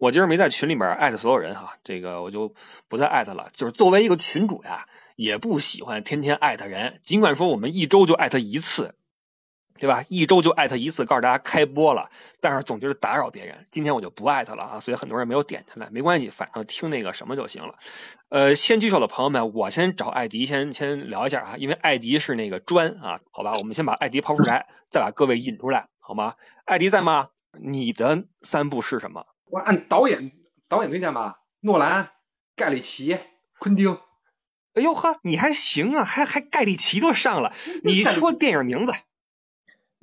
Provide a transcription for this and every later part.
我今儿没在群里面艾特所有人哈，这个我就不再艾特了。就是作为一个群主呀，也不喜欢天天艾特人。尽管说我们一周就艾特一次，对吧？一周就艾特一次，告诉大家开播了，但是总觉得打扰别人。今天我就不艾特了啊，所以很多人没有点进来，没关系，反正听那个什么就行了。呃，先举手的朋友们，我先找艾迪先先聊一下啊，因为艾迪是那个砖啊，好吧，我们先把艾迪抛出来，再把各位引出来，好吗？艾迪在吗？你的三步是什么？我按导演导演推荐吧，诺兰、盖里奇、昆汀。哎呦呵，你还行啊，还还盖里奇都上了。你说电影名字？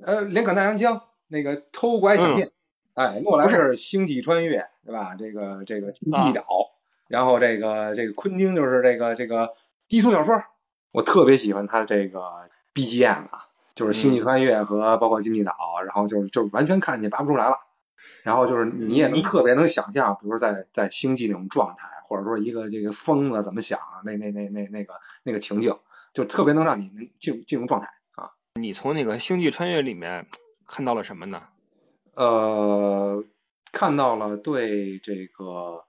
呃，连杆大洋枪那个偷拐抢骗，哎，诺兰是星际穿越，对吧？这个这个金币岛，然后这个这个昆汀就是这个这个低俗小说，我特别喜欢他这个 BGM 啊，就是星际穿越和包括金币岛，然后就是就完全看去拔不出来了，然后就是你也能特别能想象，比如在在星际那种状态，或者说一个这个疯子怎么想，那那那那那个那个情景，就特别能让你能进进入状态啊。你从那个《星际穿越》里面看到了什么呢？呃，看到了对这个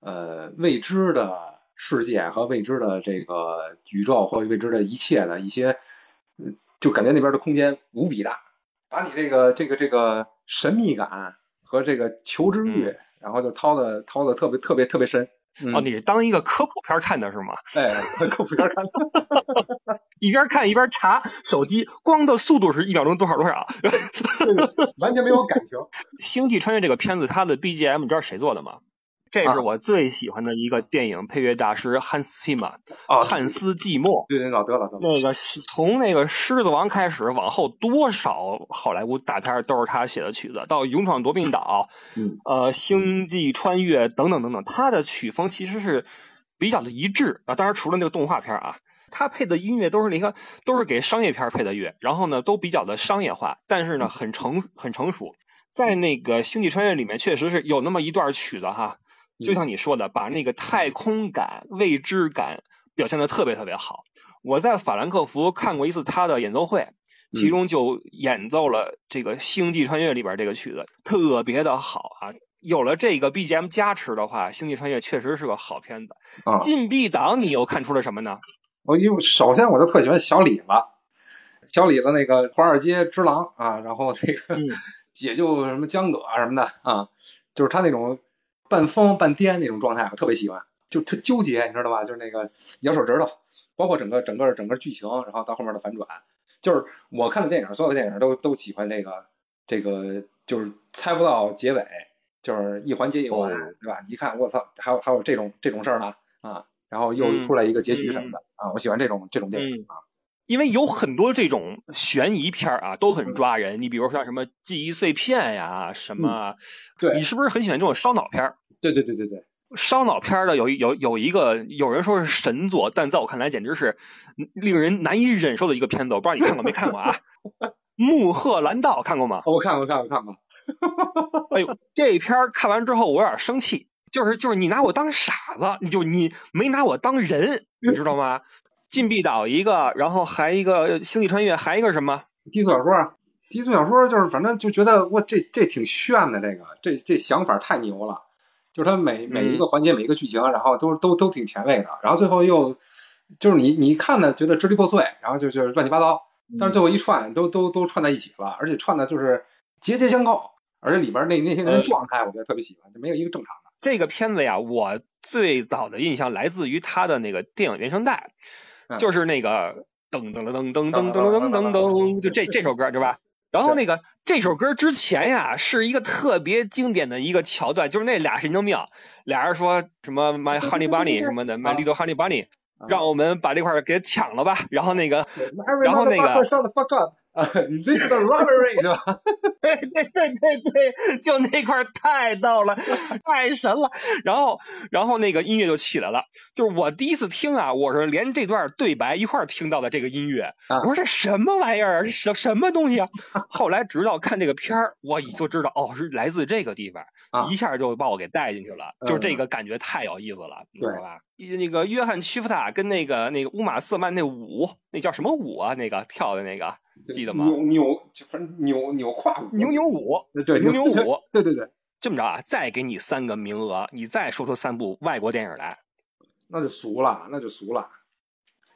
呃未知的世界和未知的这个宇宙或未知的一切的一些，就感觉那边的空间无比大，把你这个这个这个神秘感和这个求知欲，然后就掏的掏的特别特别特别深。哦，你是当一个科普片看的是吗？哎，科普片看的，一边看一边查手机，光的速度是一秒钟多少多少，完全没有感情。《星际穿越》这个片子，它的 BGM 你知道谁做的吗？这是我最喜欢的一个电影配乐大师汉斯季默，汉斯季默。对对，老得了，得了。那个从那个《狮子王》开始，往后多少好莱坞大片都是他写的曲子，到《勇闯夺命岛》，呃，《星际穿越》等等等等，他的曲风其实是比较的一致啊。当然，除了那个动画片啊，他配的音乐都是那个都是给商业片配的乐，然后呢，都比较的商业化，但是呢，很成很成熟。在那个《星际穿越》里面，确实是有那么一段曲子哈。就像你说的，把那个太空感、未知感表现的特别特别好。我在法兰克福看过一次他的演奏会，其中就演奏了这个《星际穿越》里边这个曲子，特别的好啊！有了这个 BGM 加持的话，《星际穿越》确实是个好片子。禁闭岛，你又看出了什么呢？我又首先我就特喜欢小李子，小李子那个华尔街之狼啊，然后那个 解救什么江葛什么的啊，就是他那种。半疯半癫那种状态，我特别喜欢，就特纠结，你知道吧？就是那个咬手指头，包括整个整个整个剧情，然后到后面的反转，就是我看的电影，所有的电影都都喜欢这个这个，就是猜不到结尾，就是一环接一环，对吧？一看我操，还有还有这种这种事儿呢啊，然后又出来一个结局什么的啊，我喜欢这种这种电影啊。因为有很多这种悬疑片啊，都很抓人。你比如像什么记忆碎片呀，什么，对你是不是很喜欢这种烧脑片？对对对对对，烧脑片的有有有一个，有人说是神作，但在我看来简直是令人难以忍受的一个片子。我不知道你看过没看过啊？《穆赫兰道》看过吗？我看过，看过，看过。哎呦，这一片看完之后我有点生气，就是就是你拿我当傻子，你就你没拿我当人，你知道吗？禁闭岛一个，然后还一个星际穿越，还一个什么低俗小说？低俗小说就是反正就觉得哇，这这挺炫的，这个这这想法太牛了。就是它每每一个环节每一个剧情，然后都都都挺前卫的，然后最后又就是你你看的觉得支离破碎，然后就就乱七八糟，但是最后一串都都都串在一起了，而且串的就是节节相扣，而且里边那那些人状态我觉得特别喜欢，就没有一个正常的。这个片子呀，我最早的印象来自于它的那个电影原声带。就是那个噔噔噔噔噔噔噔噔噔，就这这首歌对吧？然后那个这首歌之前呀，是一个特别经典的一个桥段，就是那俩神经病，俩人说什么 My Honey Bunny 什么的，My Little Honey Bunny，让我们把这块给抢了吧。然后那个，然后那个。啊，This the robbery 是吧？对对对对对，就那块太逗了，太神了。然后，然后那个音乐就起来了。就是我第一次听啊，我是连这段对白一块听到的这个音乐。我说这什么玩意儿？这什什么东西啊？后来直到看这个片儿，我就知道哦，是来自这个地方，一下就把我给带进去了。就是这个感觉太有意思了，你知道吧？那个约翰·屈夫塔跟那个那个乌玛·瑟曼那舞，那叫什么舞啊？那个跳的那个。记得吗？扭扭，反正扭扭胯舞，扭扭舞，对，扭扭舞，对对对，这么着啊，再给你三个名额，你再说出三部外国电影来，那就俗了，那就俗了。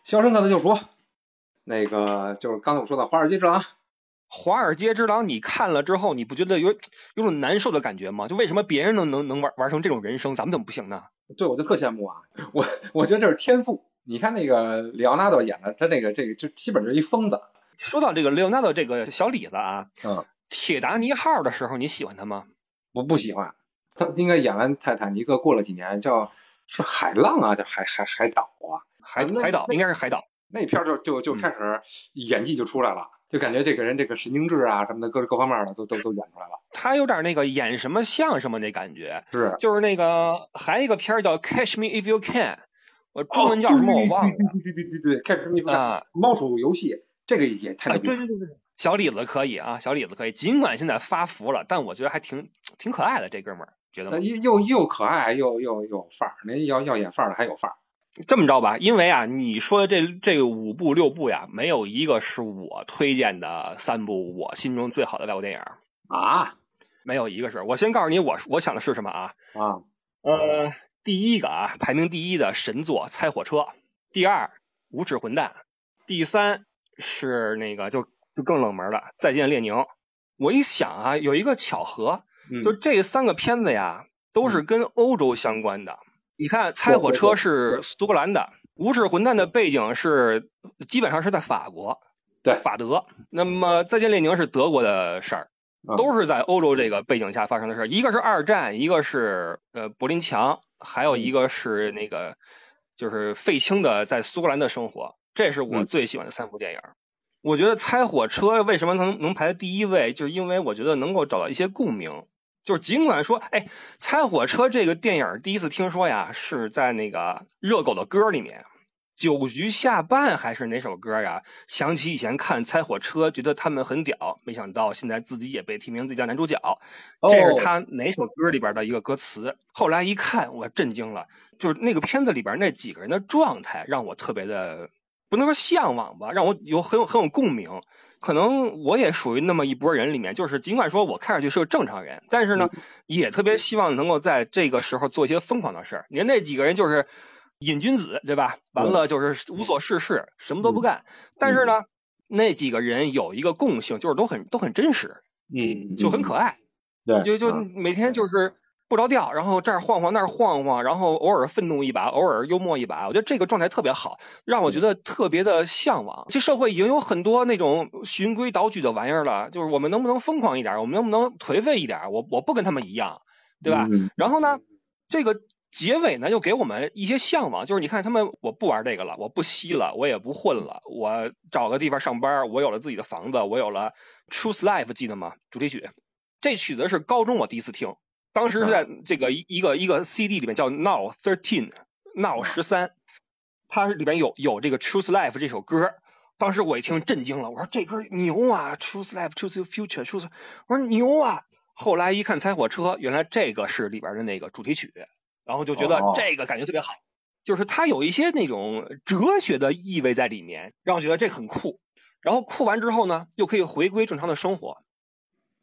《肖申克的救赎》，那个就是刚才我说的《华尔街之狼》。《华尔街之狼》，你看了之后，你不觉得有有种难受的感觉吗？就为什么别人能能能玩玩成这种人生，咱们怎么不行呢？对，我就特羡慕啊！我我觉得这是天赋。你看那个里奥纳多演的，他那个这个就基本就是一疯子。说到这个里奥纳多这个小李子啊，嗯，铁达尼号的时候你喜欢他吗？我不喜欢，他应该演完泰坦尼克过了几年叫是海浪啊，叫海海海岛啊，海海岛应该是海岛。那片就就就开始演技就出来了，就感觉这个人这个神经质啊什么的各各方面的都都都演出来了。他有点那个演什么像什么那感觉，是就是那个还一个片儿叫 Catch Me If You Can。我中文叫什么我忘了。对对对对对，，Catch Me If You Can，，猫鼠游戏这个也太对对对对，小李子可以啊，小李子可以。尽管现在发福了，但我觉得还挺挺可爱的。这哥们儿觉得吗？又又又可爱又又有范儿，那要要演范儿的还有范儿。这么着吧，因为啊，你说的这这五部六部呀，没有一个是我推荐的三部我心中最好的外国电影啊，没有一个是。我先告诉你，我我想的是什么啊？啊，呃。第一个啊，排名第一的神作《猜火车》，第二《无耻混蛋》，第三是那个就就更冷门了，《再见列宁》。我一想啊，有一个巧合，就这三个片子呀，都是跟欧洲相关的。你看，《猜火车》是苏格兰的，《无耻混蛋》的背景是基本上是在法国，对，法德。那么，《再见列宁》是德国的事儿。都是在欧洲这个背景下发生的事儿一个是二战，一个是呃柏林墙，还有一个是那个就是费青的在苏格兰的生活。这是我最喜欢的三部电影。我觉得《猜火车》为什么能能排在第一位，就是因为我觉得能够找到一些共鸣。就是尽管说，哎，《猜火车》这个电影第一次听说呀，是在那个热狗的歌里面。酒局下半还是哪首歌呀？想起以前看《猜火车》，觉得他们很屌，没想到现在自己也被提名最佳男主角。这是他哪首歌里边的一个歌词？后来一看，我震惊了，就是那个片子里边那几个人的状态，让我特别的不能说向往吧，让我有很有很有共鸣。可能我也属于那么一波人里面，就是尽管说我看上去是个正常人，但是呢，也特别希望能够在这个时候做一些疯狂的事儿。你看那几个人就是。瘾君子对吧？完了就是无所事事，什么都不干。但是呢，那几个人有一个共性，就是都很都很真实，嗯，就很可爱。对，就就每天就是不着调，然后这儿晃晃那儿晃晃，然后偶尔愤怒一把，偶尔幽默一把。我觉得这个状态特别好，让我觉得特别的向往。这社会已经有很多那种循规蹈矩的玩意儿了，就是我们能不能疯狂一点？我们能不能颓废一点？我我不跟他们一样，对吧？然后呢，这个。结尾呢，又给我们一些向往，就是你看他们，我不玩这个了，我不吸了，我也不混了，我找个地方上班，我有了自己的房子，我有了《Truth Life》，记得吗？主题曲，这曲子是高中我第一次听，当时是在这个一一个一个 CD 里面叫《Now Thirteen》，Now 十三，它里边有有这个《Truth Life》这首歌，当时我一听震惊了，我说这歌牛啊，《Truth Life》，《Truth Future》，《Truth》，我说牛啊，后来一看《猜火车》，原来这个是里边的那个主题曲。然后就觉得这个感觉特别好，就是它有一些那种哲学的意味在里面，让我觉得这很酷。然后酷完之后呢，又可以回归正常的生活。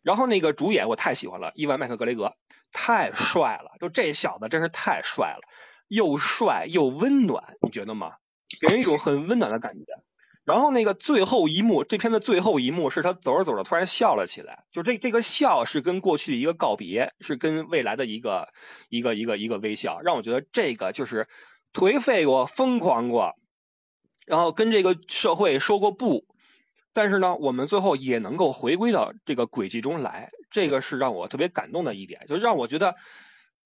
然后那个主演我太喜欢了，伊万麦克格雷格，太帅了，就这小子真是太帅了，又帅又温暖，你觉得吗？给人一种很温暖的感觉。然后那个最后一幕，这片的最后一幕是他走着走着突然笑了起来，就这这个笑是跟过去一个告别，是跟未来的一个一个一个一个微笑，让我觉得这个就是颓废过、疯狂过，然后跟这个社会说过不，但是呢，我们最后也能够回归到这个轨迹中来，这个是让我特别感动的一点，就让我觉得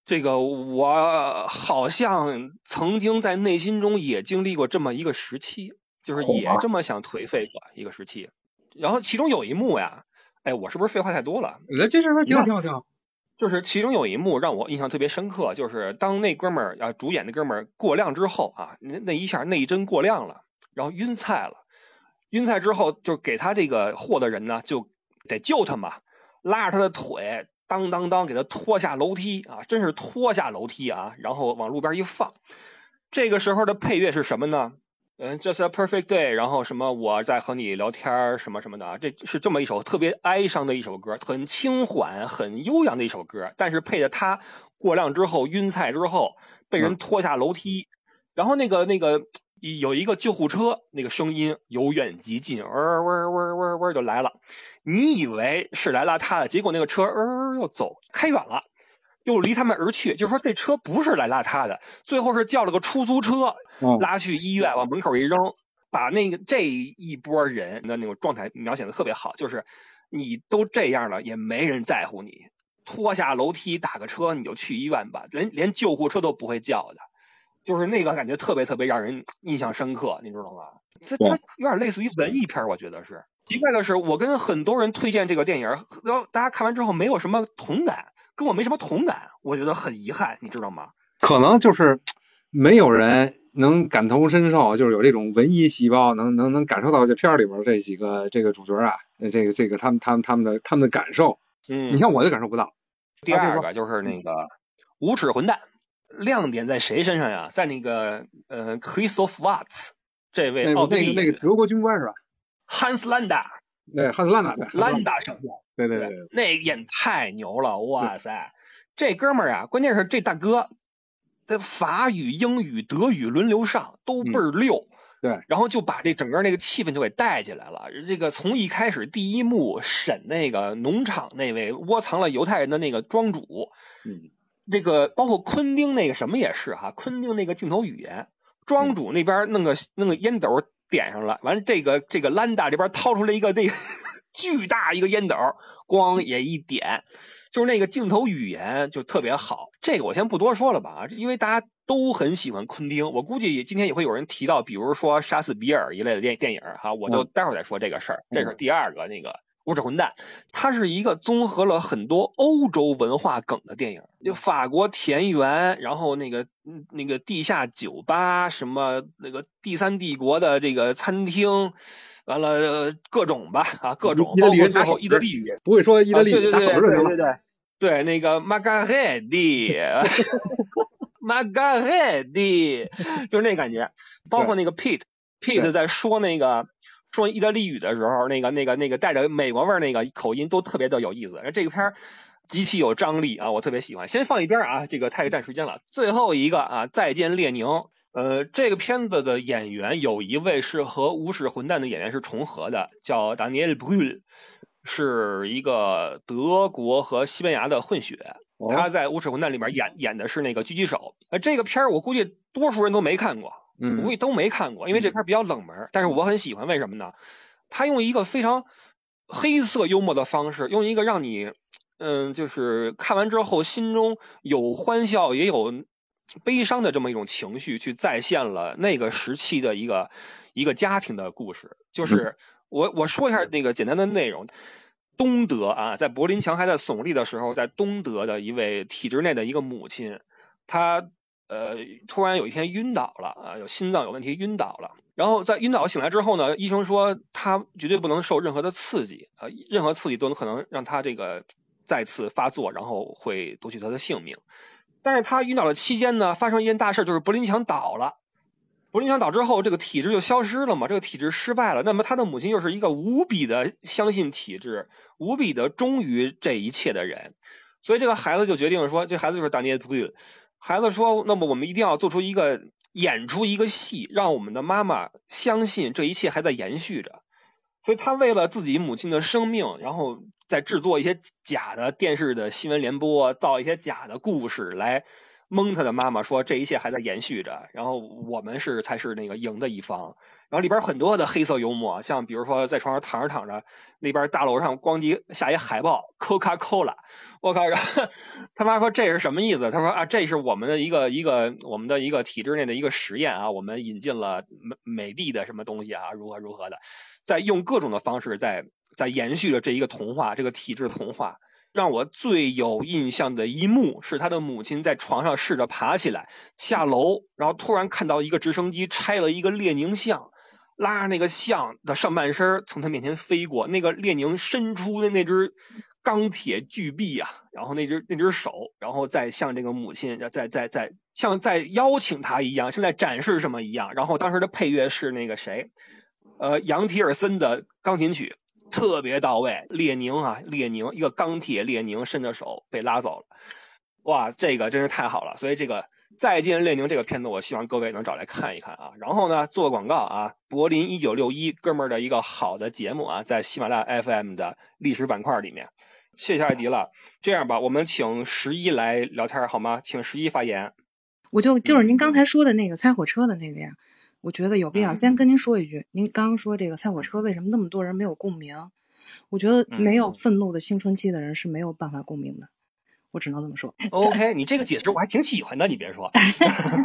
这个我好像曾经在内心中也经历过这么一个时期。就是也这么想颓废过一个时期，然后其中有一幕呀，哎，我是不是废话太多了？来，这事儿挺好，挺好，挺好。就是其中有一幕让我印象特别深刻，就是当那哥们儿啊，主演的哥们儿过量之后啊，那那一下那一针过量了，然后晕菜了，晕菜之后就给他这个货的人呢，就得救他嘛，拉着他的腿，当当当给他拖下楼梯啊，真是拖下楼梯啊，然后往路边一放。这个时候的配乐是什么呢？嗯，Just a perfect day，然后什么我在和你聊天什么什么的啊，这是这么一首特别哀伤的一首歌，很轻缓、很悠扬的一首歌。但是配的他过量之后晕菜之后被人拖下楼梯，然后那个那个有一个救护车，那个声音由远及近，嗡嗡嗡嗡嗡就来了。你以为是来拉他的，结果那个车呃又走开远了。又离他们而去，就是说这车不是来拉他的，最后是叫了个出租车拉去医院，往门口一扔，把那个这一波人的那种状态描写的特别好，就是你都这样了，也没人在乎你，拖下楼梯打个车你就去医院吧，连连救护车都不会叫的，就是那个感觉特别特别让人印象深刻，你知道吗？这这有点类似于文艺片，我觉得是。奇怪的是，我跟很多人推荐这个电影，然后大家看完之后没有什么同感。跟我没什么同感，我觉得很遗憾，你知道吗？可能就是没有人能感同身受，就是有这种文艺细胞，能能能感受到这片里边这几个这个主角啊，这个这个他们他们他们的他们的感受。嗯，你像我就感受不到。第二个就是那个无耻混蛋，亮点在谁身上呀？在那个呃，Christoph Watts 这位奥地利那个德国军官是吧？Hans Landa。对，汉斯兰达，兰达上校，对对对，那演太牛了，哇塞！这哥们儿啊，关键是这大哥，他法语、英语、德语轮流上，都倍儿溜。对，然后就把这整个那个气氛就给带起来了。这个从一开始第一幕审那个农场那位窝藏了犹太人的那个庄主，嗯，这个包括昆汀那个什么也是哈，昆汀那个镜头语言，庄主那边弄个弄个烟斗。点上了，完这个这个兰达这边掏出来一个那个 巨大一个烟斗，光也一点，就是那个镜头语言就特别好。这个我先不多说了吧，因为大家都很喜欢昆汀，我估计今天也会有人提到，比如说杀死比尔一类的电电影哈，我就待会儿再说这个事儿。这是第二个那个。无耻混蛋，它是一个综合了很多欧洲文化梗的电影，就法国田园，然后那个那个地下酒吧，什么那个第三帝国的这个餐厅，完了各种吧啊，各种，包括最后意大利语，不会说意大利语，对对对对对对。对，那个玛加黑蒂，玛嘎嘿蒂，就是那感觉，包括那个 Pete，Pete 在说那个。说意大利语的时候，那个、那个、那个带着美国味儿那个口音都特别的有意思。这个片儿极其有张力啊，我特别喜欢。先放一边啊，这个太占时间了。最后一个啊，再见列宁。呃，这个片子的演员有一位是和无耻混蛋的演员是重合的，叫 Daniel Brühl，是一个德国和西班牙的混血。他在无耻混蛋里面演演的是那个狙击手。呃，这个片儿我估计多数人都没看过。嗯，估计都没看过，因为这片比较冷门。但是我很喜欢，为什么呢？他用一个非常黑色幽默的方式，用一个让你，嗯，就是看完之后心中有欢笑也有悲伤的这么一种情绪，去再现了那个时期的一个一个家庭的故事。就是我我说一下那个简单的内容：东德啊，在柏林墙还在耸立的时候，在东德的一位体制内的一个母亲，她。呃，突然有一天晕倒了啊，有心脏有问题晕倒了。然后在晕倒醒来之后呢，医生说他绝对不能受任何的刺激啊，任何刺激都能可能让他这个再次发作，然后会夺取他的性命。但是他晕倒的期间呢，发生一件大事，就是柏林墙倒了。柏林墙倒之后，这个体制就消失了嘛，这个体制失败了。那么他的母亲又是一个无比的相信体制、无比的忠于这一切的人，所以这个孩子就决定说，这孩子就是大涅图律。孩子说：“那么我们一定要做出一个演出一个戏，让我们的妈妈相信这一切还在延续着。所以他为了自己母亲的生命，然后再制作一些假的电视的新闻联播，造一些假的故事来。”蒙他的妈妈说：“这一切还在延续着，然后我们是才是那个赢的一方。然后里边很多的黑色幽默，像比如说在床上躺着躺着，那边大楼上咣叽下一海报，Coca Cola，我靠！他妈说这是什么意思？他说啊，这是我们的一个一个我们的一个体制内的一个实验啊，我们引进了美美的的什么东西啊，如何如何的，在用各种的方式在在延续着这一个童话，这个体制童话。”让我最有印象的一幕是他的母亲在床上试着爬起来下楼，然后突然看到一个直升机拆了一个列宁像，拉着那个像的上半身从他面前飞过，那个列宁伸出的那只钢铁巨臂啊，然后那只那只手，然后再像这个母亲，在在在像在邀请他一样，现在展示什么一样。然后当时的配乐是那个谁，呃，杨提尔森的钢琴曲，特别到位。列宁啊，列宁一个钢铁列宁伸着手被拉走了，哇，这个真是太好了。所以这个。再见，列宁这个片子，我希望各位能找来看一看啊。然后呢，做个广告啊，柏林一九六一哥们儿的一个好的节目啊，在喜马拉雅 FM 的历史板块里面。谢谢艾迪了。这样吧，我们请十一来聊天好吗？请十一发言。我就就是您刚才说的那个猜火车的那个呀，我觉得有必要先跟您说一句。您刚刚说这个猜火车为什么那么多人没有共鸣？我觉得没有愤怒的青春期的人是没有办法共鸣的。我只能这么说。OK，你这个解释我还挺喜欢的，你别说。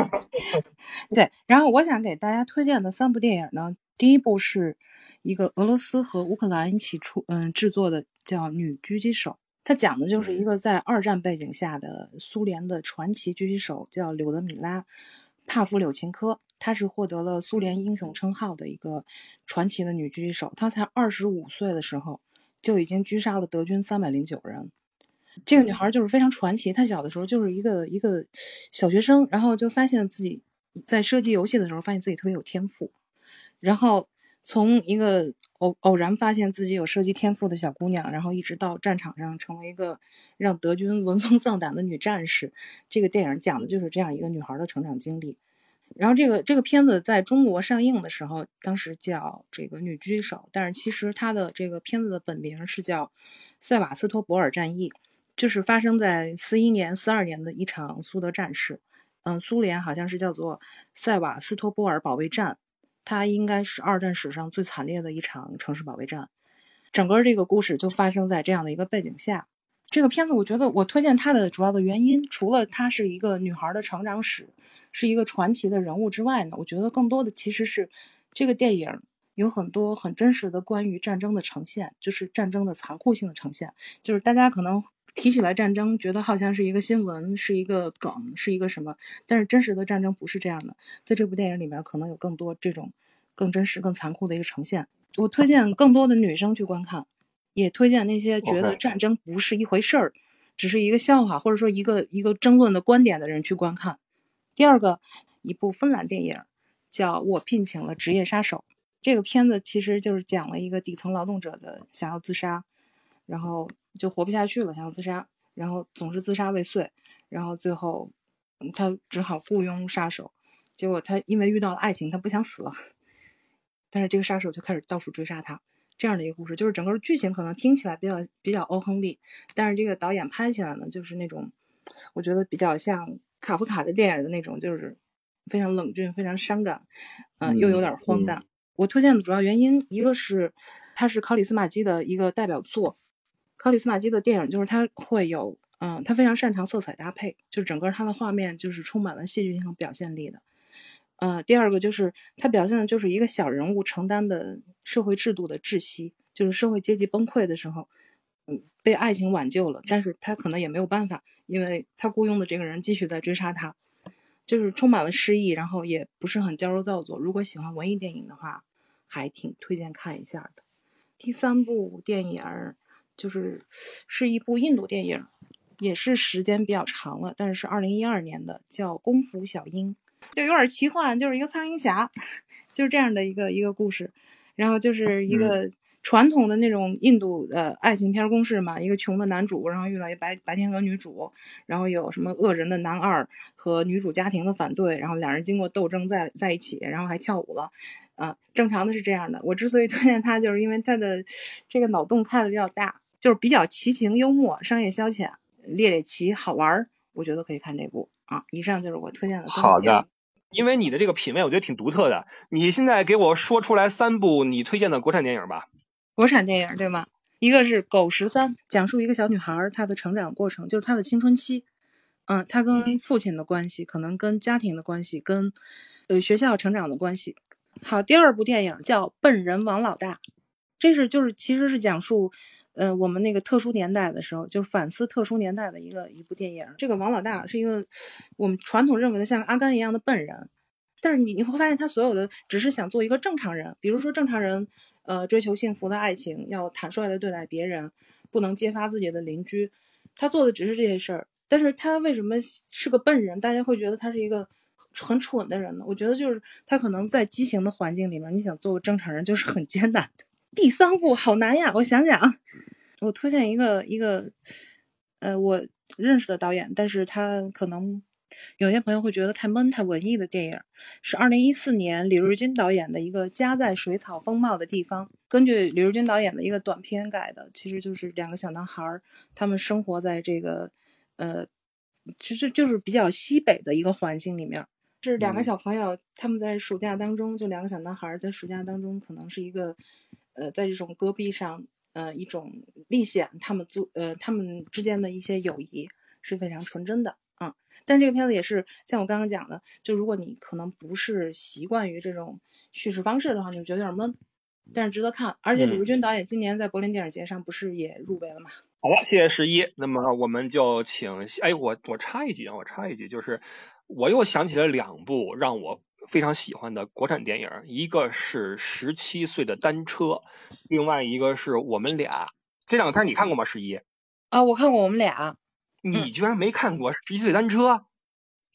对，然后我想给大家推荐的三部电影呢，第一部是一个俄罗斯和乌克兰一起出嗯制作的，叫《女狙击手》，它讲的就是一个在二战背景下的苏联的传奇狙击手，叫柳德米拉·帕夫柳琴科，她是获得了苏联英雄称号的一个传奇的女狙击手。她才二十五岁的时候就已经狙杀了德军三百零九人。这个女孩就是非常传奇。她小的时候就是一个一个小学生，然后就发现自己在射击游戏的时候，发现自己特别有天赋。然后从一个偶偶然发现自己有射击天赋的小姑娘，然后一直到战场上成为一个让德军闻风丧胆的女战士。这个电影讲的就是这样一个女孩的成长经历。然后这个这个片子在中国上映的时候，当时叫这个女狙击手，但是其实它的这个片子的本名是叫《塞瓦斯托波尔战役》。就是发生在四一年、四二年的一场苏德战事，嗯，苏联好像是叫做塞瓦斯托波尔保卫战，它应该是二战史上最惨烈的一场城市保卫战。整个这个故事就发生在这样的一个背景下。这个片子，我觉得我推荐它的主要的原因，除了它是一个女孩的成长史，是一个传奇的人物之外呢，我觉得更多的其实是这个电影有很多很真实的关于战争的呈现，就是战争的残酷性的呈现，就是大家可能。提起来战争，觉得好像是一个新闻，是一个梗，是一个什么？但是真实的战争不是这样的。在这部电影里面，可能有更多这种更真实、更残酷的一个呈现。我推荐更多的女生去观看，也推荐那些觉得战争不是一回事儿，只是一个笑话，或者说一个一个争论的观点的人去观看。第二个，一部芬兰电影叫《我聘请了职业杀手》，这个片子其实就是讲了一个底层劳动者的想要自杀，然后。就活不下去了，想要自杀，然后总是自杀未遂，然后最后他只好雇佣杀手。结果他因为遇到了爱情，他不想死了，但是这个杀手就开始到处追杀他。这样的一个故事，就是整个剧情可能听起来比较比较欧亨利，但是这个导演拍起来呢，就是那种我觉得比较像卡夫卡的电影的那种，就是非常冷峻、非常伤感，嗯，又有点荒诞。我推荐的主要原因，一个是它是考里斯马基的一个代表作。克里斯马基的电影就是他会有，嗯，他非常擅长色彩搭配，就是整个他的画面就是充满了戏剧性和表现力的。呃，第二个就是他表现的就是一个小人物承担的社会制度的窒息，就是社会阶级崩溃的时候，嗯，被爱情挽救了，但是他可能也没有办法，因为他雇佣的这个人继续在追杀他，就是充满了诗意，然后也不是很矫揉造作。如果喜欢文艺电影的话，还挺推荐看一下的。第三部电影。就是是一部印度电影，也是时间比较长了，但是是二零一二年的，叫《功夫小鹰》，就有点奇幻，就是一个苍蝇侠，就是这样的一个一个故事。然后就是一个传统的那种印度的爱情片公式嘛，一个穷的男主，然后遇到一白白天鹅女主，然后有什么恶人的男二和女主家庭的反对，然后两人经过斗争在在一起，然后还跳舞了，啊，正常的是这样的。我之所以推荐它，就是因为它的这个脑洞开的比较大。就是比较奇情幽默、商业消遣、猎猎奇好玩儿，我觉得可以看这部啊。以上就是我推荐的。好的，因为你的这个品味，我觉得挺独特的。你现在给我说出来三部你推荐的国产电影吧。国产电影对吗？一个是《狗十三》，讲述一个小女孩她的成长过程，就是她的青春期。嗯，她跟父亲的关系，可能跟家庭的关系，跟呃学校成长的关系。好，第二部电影叫《笨人王老大》，这是就是其实是讲述。呃，我们那个特殊年代的时候，就是反思特殊年代的一个一部电影。这个王老大是一个我们传统认为的像阿甘一样的笨人，但是你你会发现他所有的只是想做一个正常人。比如说正常人，呃，追求幸福的爱情，要坦率的对待别人，不能揭发自己的邻居，他做的只是这些事儿。但是他为什么是个笨人？大家会觉得他是一个很蠢的人呢？我觉得就是他可能在畸形的环境里面，你想做个正常人就是很艰难的。第三部好难呀，我想想，我推荐一个一个，呃，我认识的导演，但是他可能。有些朋友会觉得太闷、太文艺的电影，是二零一四年李瑞军导演的一个《家在水草丰茂的地方》，根据李瑞军导演的一个短片改的，其实就是两个小男孩儿，他们生活在这个，呃，其实就是比较西北的一个环境里面。是两个小朋友，他们在暑假当中，就两个小男孩在暑假当中，可能是一个，呃，在这种戈壁上，呃，一种历险，他们做，呃，他们之间的一些友谊是非常纯真的。嗯，但这个片子也是像我刚刚讲的，就如果你可能不是习惯于这种叙事方式的话，你就觉得有点闷，但是值得看。而且李如君导演今年在柏林电影节上不是也入围了吗？好了，谢谢十一。那么我们就请，哎，我我插一句啊，我插一句，就是我又想起了两部让我非常喜欢的国产电影，一个是《十七岁的单车》，另外一个是我们俩。这两个片你看过吗？十一？啊，我看过我们俩。你居然没看过《十七岁单车》？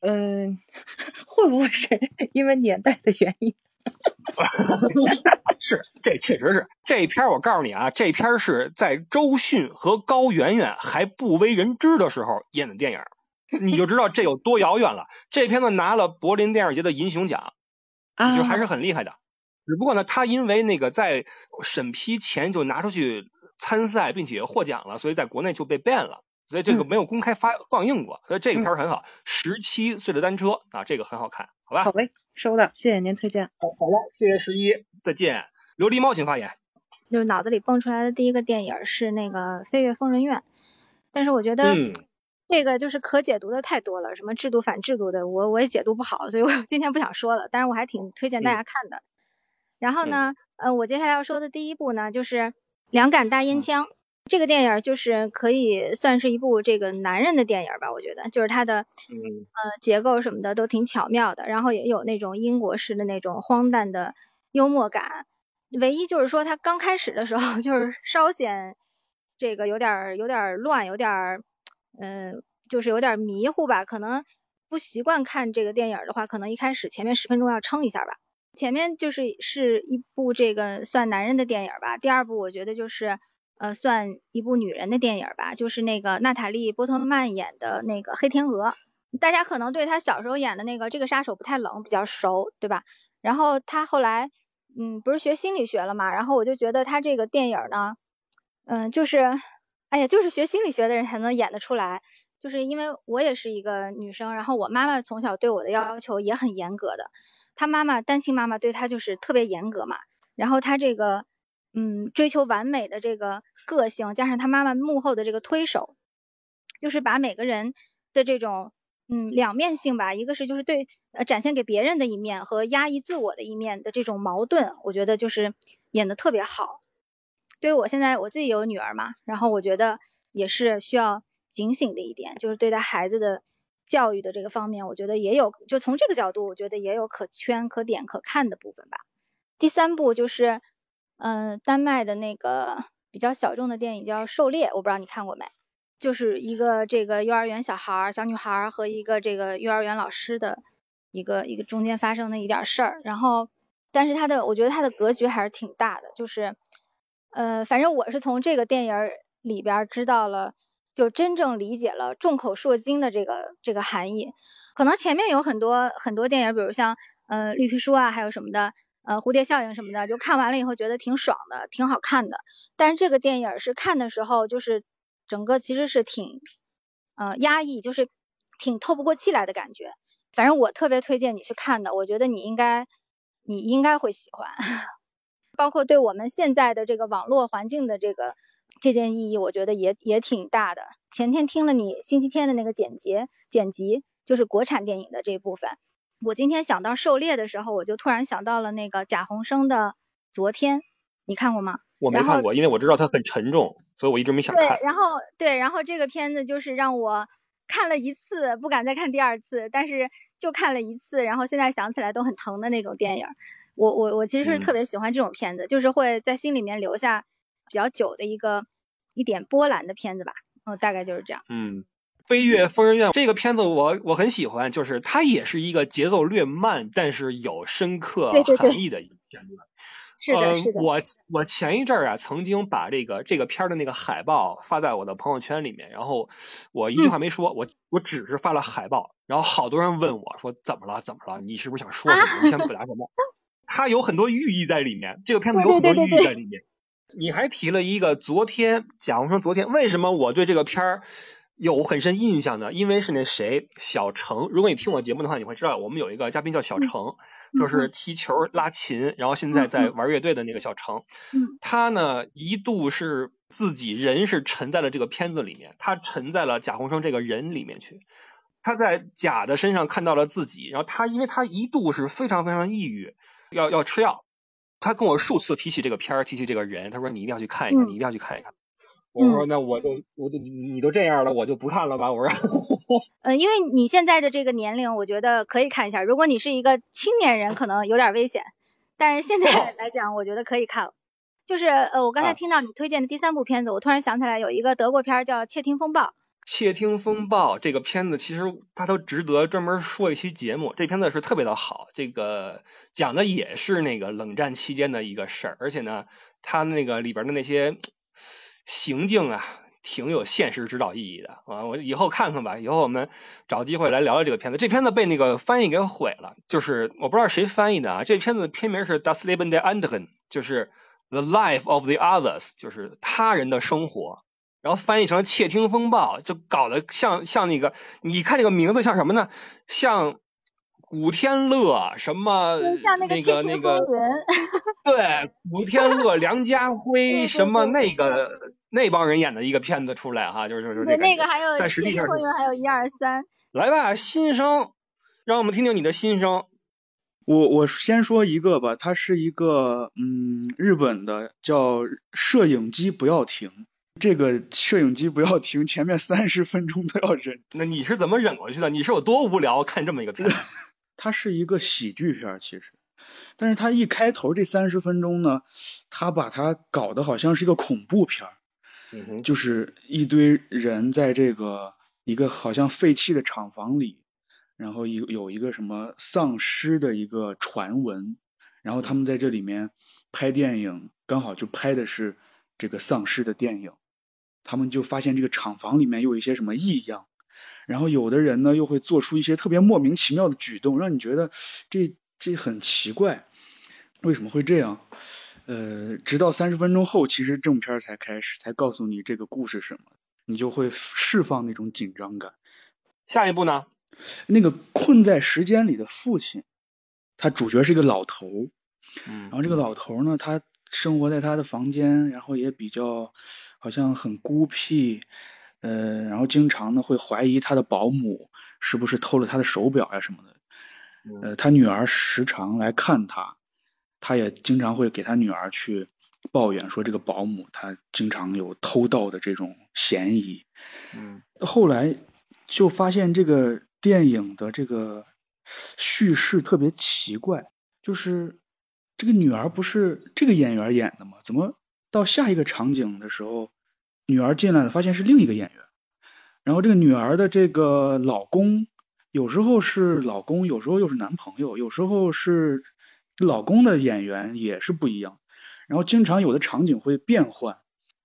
嗯，会不会是因为年代的原因？是，这确实是这片我告诉你啊，这片是在周迅和高圆圆还不为人知的时候演的电影，你就知道这有多遥远了。这片子拿了柏林电影节的银熊奖，就还是很厉害的。只不过呢，他因为那个在审批前就拿出去参赛，并且获奖了，所以在国内就被 ban 了。所以这个没有公开发放映过，所以这个片儿很好。十七岁的单车啊，这个很好看，好吧？好嘞，收到，谢谢您推荐。好，好了，谢谢十一，再见。琉璃猫，请发言。就是脑子里蹦出来的第一个电影是那个《飞越疯人院》，但是我觉得这个就是可解读的太多了，什么制度反制度的，我我也解读不好，所以我今天不想说了。但是我还挺推荐大家看的。然后呢，呃，我接下来要说的第一部呢，就是《两杆大烟枪》。这个电影就是可以算是一部这个男人的电影吧，我觉得，就是它的呃结构什么的都挺巧妙的，然后也有那种英国式的那种荒诞的幽默感。唯一就是说，它刚开始的时候 就是稍显这个有点有点乱，有点嗯，就是有点迷糊吧。可能不习惯看这个电影的话，可能一开始前面十分钟要撑一下吧。前面就是是一部这个算男人的电影吧。第二部我觉得就是。呃，算一部女人的电影吧，就是那个娜塔莉波特曼演的那个黑天鹅。大家可能对她小时候演的那个这个杀手不太冷，比较熟，对吧？然后她后来，嗯，不是学心理学了嘛？然后我就觉得她这个电影呢，嗯，就是，哎呀，就是学心理学的人才能演得出来。就是因为我也是一个女生，然后我妈妈从小对我的要求也很严格的，她妈妈单亲妈妈对她就是特别严格嘛。然后她这个。嗯，追求完美的这个个性，加上他妈妈幕后的这个推手，就是把每个人的这种嗯两面性吧，一个是就是对呃展现给别人的一面和压抑自我的一面的这种矛盾，我觉得就是演的特别好。对于我现在我自己有女儿嘛，然后我觉得也是需要警醒的一点，就是对待孩子的教育的这个方面，我觉得也有就从这个角度，我觉得也有可圈可点可看的部分吧。第三部就是。嗯，丹麦的那个比较小众的电影叫《狩猎》，我不知道你看过没？就是一个这个幼儿园小孩儿、小女孩儿和一个这个幼儿园老师的一个一个中间发生的一点事儿。然后，但是它的我觉得它的格局还是挺大的，就是呃，反正我是从这个电影里边知道了，就真正理解了众口铄金的这个这个含义。可能前面有很多很多电影，比如像呃绿皮书啊，还有什么的。呃，蝴蝶效应什么的，就看完了以后觉得挺爽的，挺好看的。但是这个电影是看的时候，就是整个其实是挺呃压抑，就是挺透不过气来的感觉。反正我特别推荐你去看的，我觉得你应该你应该会喜欢。包括对我们现在的这个网络环境的这个这件意义，我觉得也也挺大的。前天听了你星期天的那个剪辑剪辑，就是国产电影的这一部分。我今天想到狩猎的时候，我就突然想到了那个贾宏声的《昨天》，你看过吗？我没看过，因为我知道它很沉重，所以我一直没想看。对，然后对，然后这个片子就是让我看了一次，不敢再看第二次，但是就看了一次，然后现在想起来都很疼的那种电影。我我我其实是特别喜欢这种片子，就是会在心里面留下比较久的一个一点波澜的片子吧。嗯，大概就是这样。嗯，《飞越疯人院》这个片子我我很喜欢，就是它也是一个节奏略慢，但是有深刻含义的一个片子。是的，是的。我我前一阵儿啊，曾经把这个这个片儿的那个海报发在我的朋友圈里面，然后我一句话没说，我我只是发了海报，然后好多人问我说怎么了？怎么了？你是不是想说什么？你想表达什么？它有很多寓意在里面，这个片子有很多寓意在里面。你还提了一个昨天，贾宏声昨天为什么我对这个片儿有很深印象呢？因为是那谁小程，如果你听我节目的话，你会知道我们有一个嘉宾叫小程，就是踢球、拉琴，然后现在在玩乐队的那个小程。他呢一度是自己人是沉在了这个片子里面，他沉在了贾宏声这个人里面去，他在贾的身上看到了自己，然后他因为他一度是非常非常抑郁，要要吃药。他跟我数次提起这个片儿，提起这个人，他说你一定要去看一看，你一定要去看一看。我说那我就我就你都这样了，我就不看了吧。我说，嗯，因为你现在的这个年龄，我觉得可以看一下。如果你是一个青年人，可能有点危险，但是现在 来讲，我觉得可以看。就是呃，我刚才听到你推荐的第三部片子，我突然想起来有一个德国片叫《窃听风暴》。窃听风暴这个片子，其实它都值得专门说一期节目。这片子是特别的好，这个讲的也是那个冷战期间的一个事儿，而且呢，它那个里边的那些行径啊，挺有现实指导意义的啊。我以后看看吧，以后我们找机会来聊聊这个片子。这片子被那个翻译给毁了，就是我不知道谁翻译的啊。这片子片名是《Das Leben der Anderen》，就是《The Life of the Others》，就是他人的生活。然后翻译成“窃听风暴”，就搞得像像那个，你看这个名字像什么呢？像古天乐什么那个那个，对，古天乐、梁家辉什么那个那帮人演的一个片子出来哈，就是就是对那个还有在实际上还有一二三，来吧，新生，让我们听听你的心声。我我先说一个吧，它是一个嗯日本的叫《摄影机不要停》。这个摄影机不要停，前面三十分钟都要忍。那你是怎么忍过去的？你是有多无聊看这么一个片？它是一个喜剧片，其实，但是它一开头这三十分钟呢，它把它搞得好像是一个恐怖片，嗯就是一堆人在这个一个好像废弃的厂房里，然后有有一个什么丧尸的一个传闻，然后他们在这里面拍电影，刚好就拍的是这个丧尸的电影。他们就发现这个厂房里面有一些什么异样，然后有的人呢又会做出一些特别莫名其妙的举动，让你觉得这这很奇怪，为什么会这样？呃，直到三十分钟后，其实正片才开始，才告诉你这个故事什么，你就会释放那种紧张感。下一步呢？那个困在时间里的父亲，他主角是一个老头，嗯，然后这个老头呢，他生活在他的房间，然后也比较。好像很孤僻，呃，然后经常呢会怀疑他的保姆是不是偷了他的手表呀什么的，呃，他女儿时常来看他，他也经常会给他女儿去抱怨说这个保姆他经常有偷盗的这种嫌疑，嗯，后来就发现这个电影的这个叙事特别奇怪，就是这个女儿不是这个演员演的吗？怎么到下一个场景的时候？女儿进来了，发现是另一个演员。然后这个女儿的这个老公，有时候是老公，有时候又是男朋友，有时候是老公的演员也是不一样。然后经常有的场景会变换。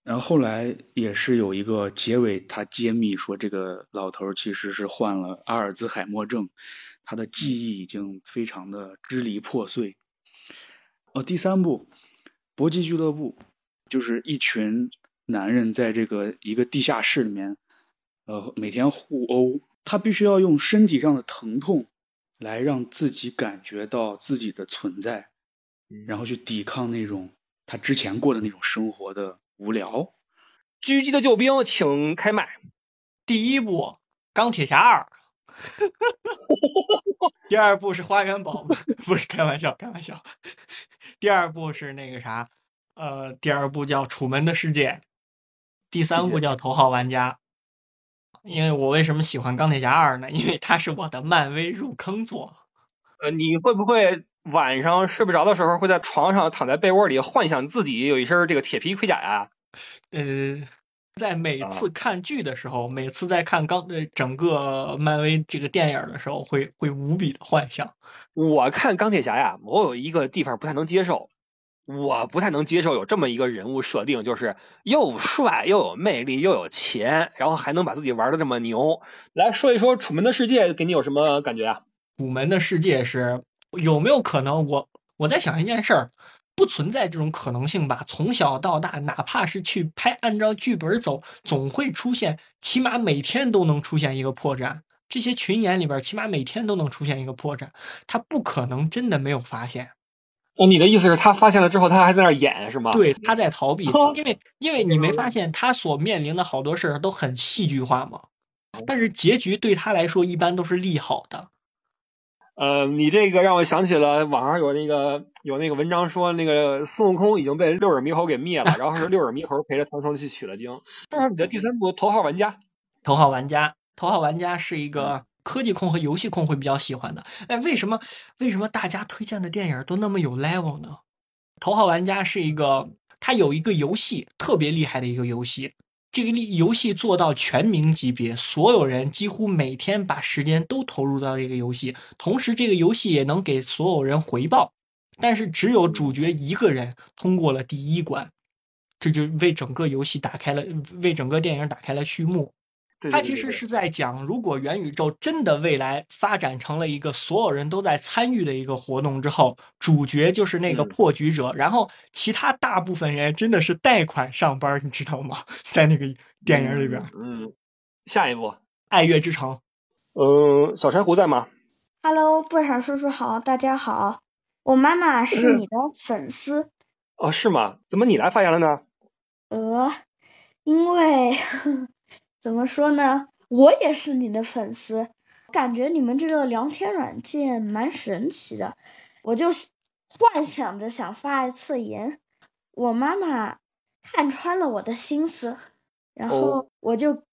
然后后来也是有一个结尾，他揭秘说这个老头其实是患了阿尔兹海默症，他的记忆已经非常的支离破碎。哦，第三部《搏击俱乐部》就是一群。男人在这个一个地下室里面，呃，每天互殴，他必须要用身体上的疼痛来让自己感觉到自己的存在，然后去抵抗那种他之前过的那种生活的无聊。狙击的救兵，请开麦。第一部《钢铁侠二》，第二部是《花园宝》，不是开玩笑，开玩笑。第二部是那个啥，呃，第二部叫《楚门的世界》。第三部叫《头号玩家》，因为我为什么喜欢《钢铁侠二》呢？因为它是我的漫威入坑作。呃，你会不会晚上睡不着的时候，会在床上躺在被窝里幻想自己有一身这个铁皮盔甲呀？呃，在每次看剧的时候，每次在看刚呃整个漫威这个电影的时候，会会无比的幻想。我看钢铁侠呀，我有一个地方不太能接受，我不太能接受有这么一个人物设定，就是又帅又有魅力又有钱，然后还能把自己玩的这么牛。来说一说《楚门的世界》，给你有什么感觉啊？《楚门的世界》是有没有可能？我我在想一件事儿。不存在这种可能性吧？从小到大，哪怕是去拍，按照剧本走，总会出现，起码每天都能出现一个破绽。这些群演里边，起码每天都能出现一个破绽。他不可能真的没有发现。那你的意思是，他发现了之后，他还在那演是吗？对，他在逃避，因为因为你没发现他所面临的好多事儿都很戏剧化吗？但是结局对他来说一般都是利好的。呃，你这个让我想起了网上有那个有那个文章说，那个孙悟空已经被六耳猕猴给灭了，然后是六耳猕猴陪着唐僧去取了经。说说你的第三部《头号玩家》。头号玩家，头号玩家是一个科技控和游戏控会比较喜欢的。哎，为什么为什么大家推荐的电影都那么有 level 呢？头号玩家是一个，它有一个游戏特别厉害的一个游戏。这个游戏做到全民级别，所有人几乎每天把时间都投入到这个游戏，同时这个游戏也能给所有人回报，但是只有主角一个人通过了第一关，这就为整个游戏打开了，为整个电影打开了序幕。它其实是在讲，如果元宇宙真的未来发展成了一个所有人都在参与的一个活动之后，主角就是那个破局者，然后其他大部分人真的是贷款上班，你知道吗？在那个电影里边。嗯，下一步《爱乐之城》。呃，小柴胡在吗？Hello，布闪叔叔好，大家好，我妈妈是你的粉丝。哦，是吗？怎么你来发言了呢？呃，因为。怎么说呢？我也是你的粉丝，感觉你们这个聊天软件蛮神奇的，我就幻想着想发一次言，我妈妈看穿了我的心思，然后我就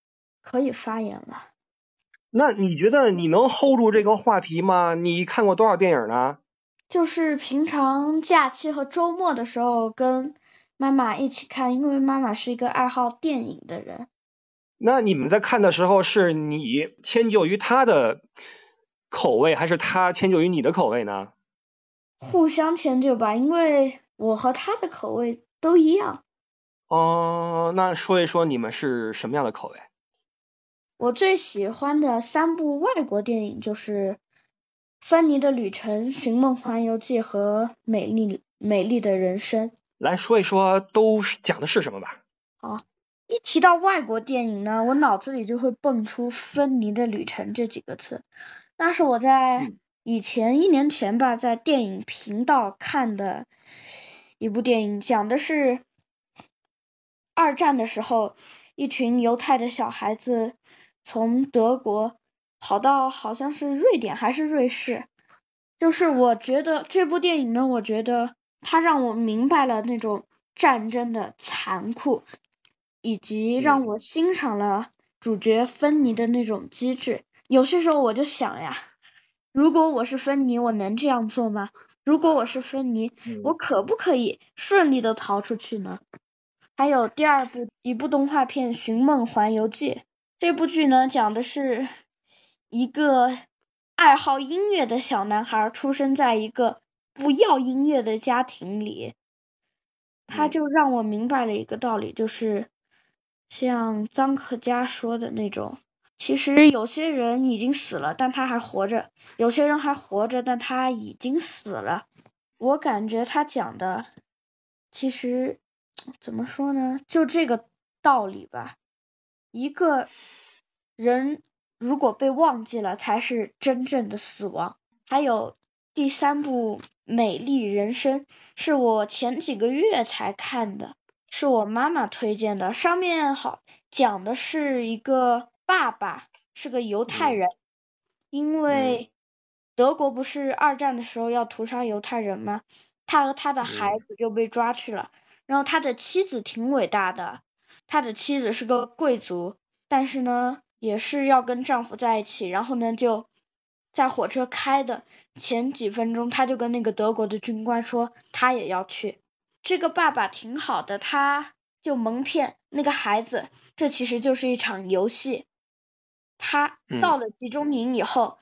可以发言了。那你觉得你能 hold 住这个话题吗？你看过多少电影呢？就是平常假期和周末的时候跟妈妈一起看，因为妈妈是一个爱好电影的人。那你们在看的时候，是你迁就于他的口味，还是他迁就于你的口味呢？互相迁就吧，因为我和他的口味都一样。哦，那说一说你们是什么样的口味？我最喜欢的三部外国电影就是《芬妮的旅程》《寻梦环游记》和《美丽美丽的人生》。来说一说，都讲的是什么吧？好。一提到外国电影呢，我脑子里就会蹦出“芬妮的旅程”这几个词。那是我在以前一年前吧，在电影频道看的一部电影，讲的是二战的时候，一群犹太的小孩子从德国跑到好像是瑞典还是瑞士。就是我觉得这部电影呢，我觉得它让我明白了那种战争的残酷。以及让我欣赏了主角芬妮的那种机智。有些时候我就想呀，如果我是芬妮，我能这样做吗？如果我是芬妮，我可不可以顺利的逃出去呢？还有第二部一部动画片《寻梦环游记》，这部剧呢讲的是一个爱好音乐的小男孩出生在一个不要音乐的家庭里，他就让我明白了一个道理，就是。像臧克家说的那种，其实有些人已经死了，但他还活着；有些人还活着，但他已经死了。我感觉他讲的，其实怎么说呢？就这个道理吧。一个人如果被忘记了，才是真正的死亡。还有第三部《美丽人生》，是我前几个月才看的。是我妈妈推荐的，上面好讲的是一个爸爸是个犹太人，因为德国不是二战的时候要屠杀犹太人吗？他和他的孩子就被抓去了，然后他的妻子挺伟大的，他的妻子是个贵族，但是呢也是要跟丈夫在一起，然后呢就在火车开的前几分钟，他就跟那个德国的军官说他也要去。这个爸爸挺好的，他就蒙骗那个孩子，这其实就是一场游戏。他到了集中营以后，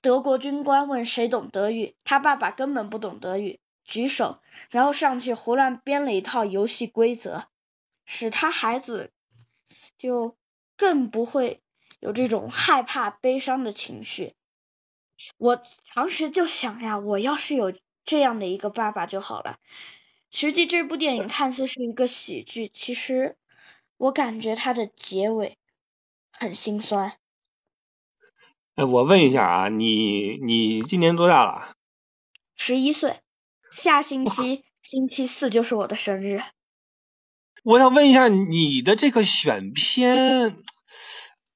德国军官问谁懂德语，他爸爸根本不懂德语，举手，然后上去胡乱编了一套游戏规则，使他孩子就更不会有这种害怕、悲伤的情绪。我当时就想呀，我要是有这样的一个爸爸就好了。实际这部电影看似是一个喜剧，其实我感觉它的结尾很心酸。哎，我问一下啊，你你今年多大了？十一岁，下星期星期四就是我的生日。我想问一下，你的这个选片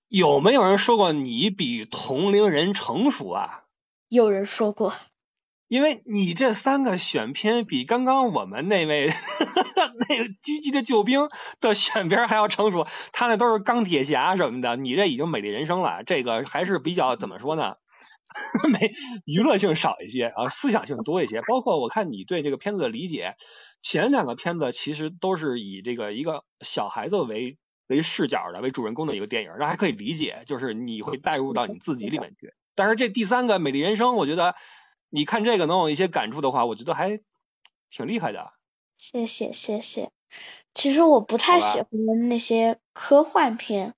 有没有人说过你比同龄人成熟啊？有人说过。因为你这三个选片比刚刚我们那位 那个狙击的救兵的选片还要成熟，他那都是钢铁侠什么的，你这已经美丽人生了，这个还是比较怎么说呢？没娱乐性少一些啊，思想性多一些。包括我看你对这个片子的理解，前两个片子其实都是以这个一个小孩子为为视角的为主人公的一个电影，那还可以理解，就是你会带入到你自己里面去。但是这第三个美丽人生，我觉得。你看这个能有一些感触的话，我觉得还挺厉害的。谢谢谢谢。其实我不太喜欢那些科幻片，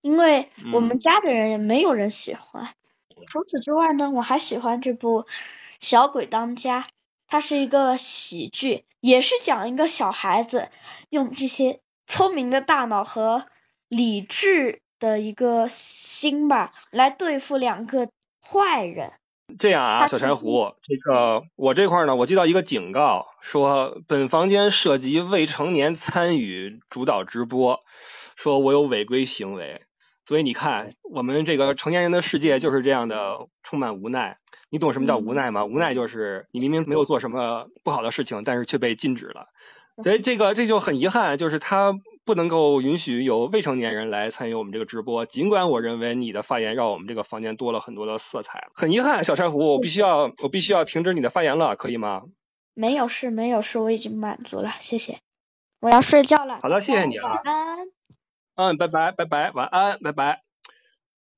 因为我们家的人也没有人喜欢。除此之外呢，我还喜欢这部《小鬼当家》，它是一个喜剧，也是讲一个小孩子用这些聪明的大脑和理智的一个心吧，来对付两个坏人。这样啊，小柴胡，这个我这块呢，我接到一个警告，说本房间涉及未成年参与主导直播，说我有违规行为，所以你看，我们这个成年人的世界就是这样的，充满无奈。你懂什么叫无奈吗？无奈就是你明明没有做什么不好的事情，但是却被禁止了，所以这个这就很遗憾，就是他。不能够允许有未成年人来参与我们这个直播。尽管我认为你的发言让我们这个房间多了很多的色彩，很遗憾，小珊瑚，我必须要我必须要停止你的发言了，可以吗？没有事，没有事，我已经满足了，谢谢。我要睡觉了。好的，谢谢你啊。晚安。嗯，拜拜，拜拜，晚安，拜拜。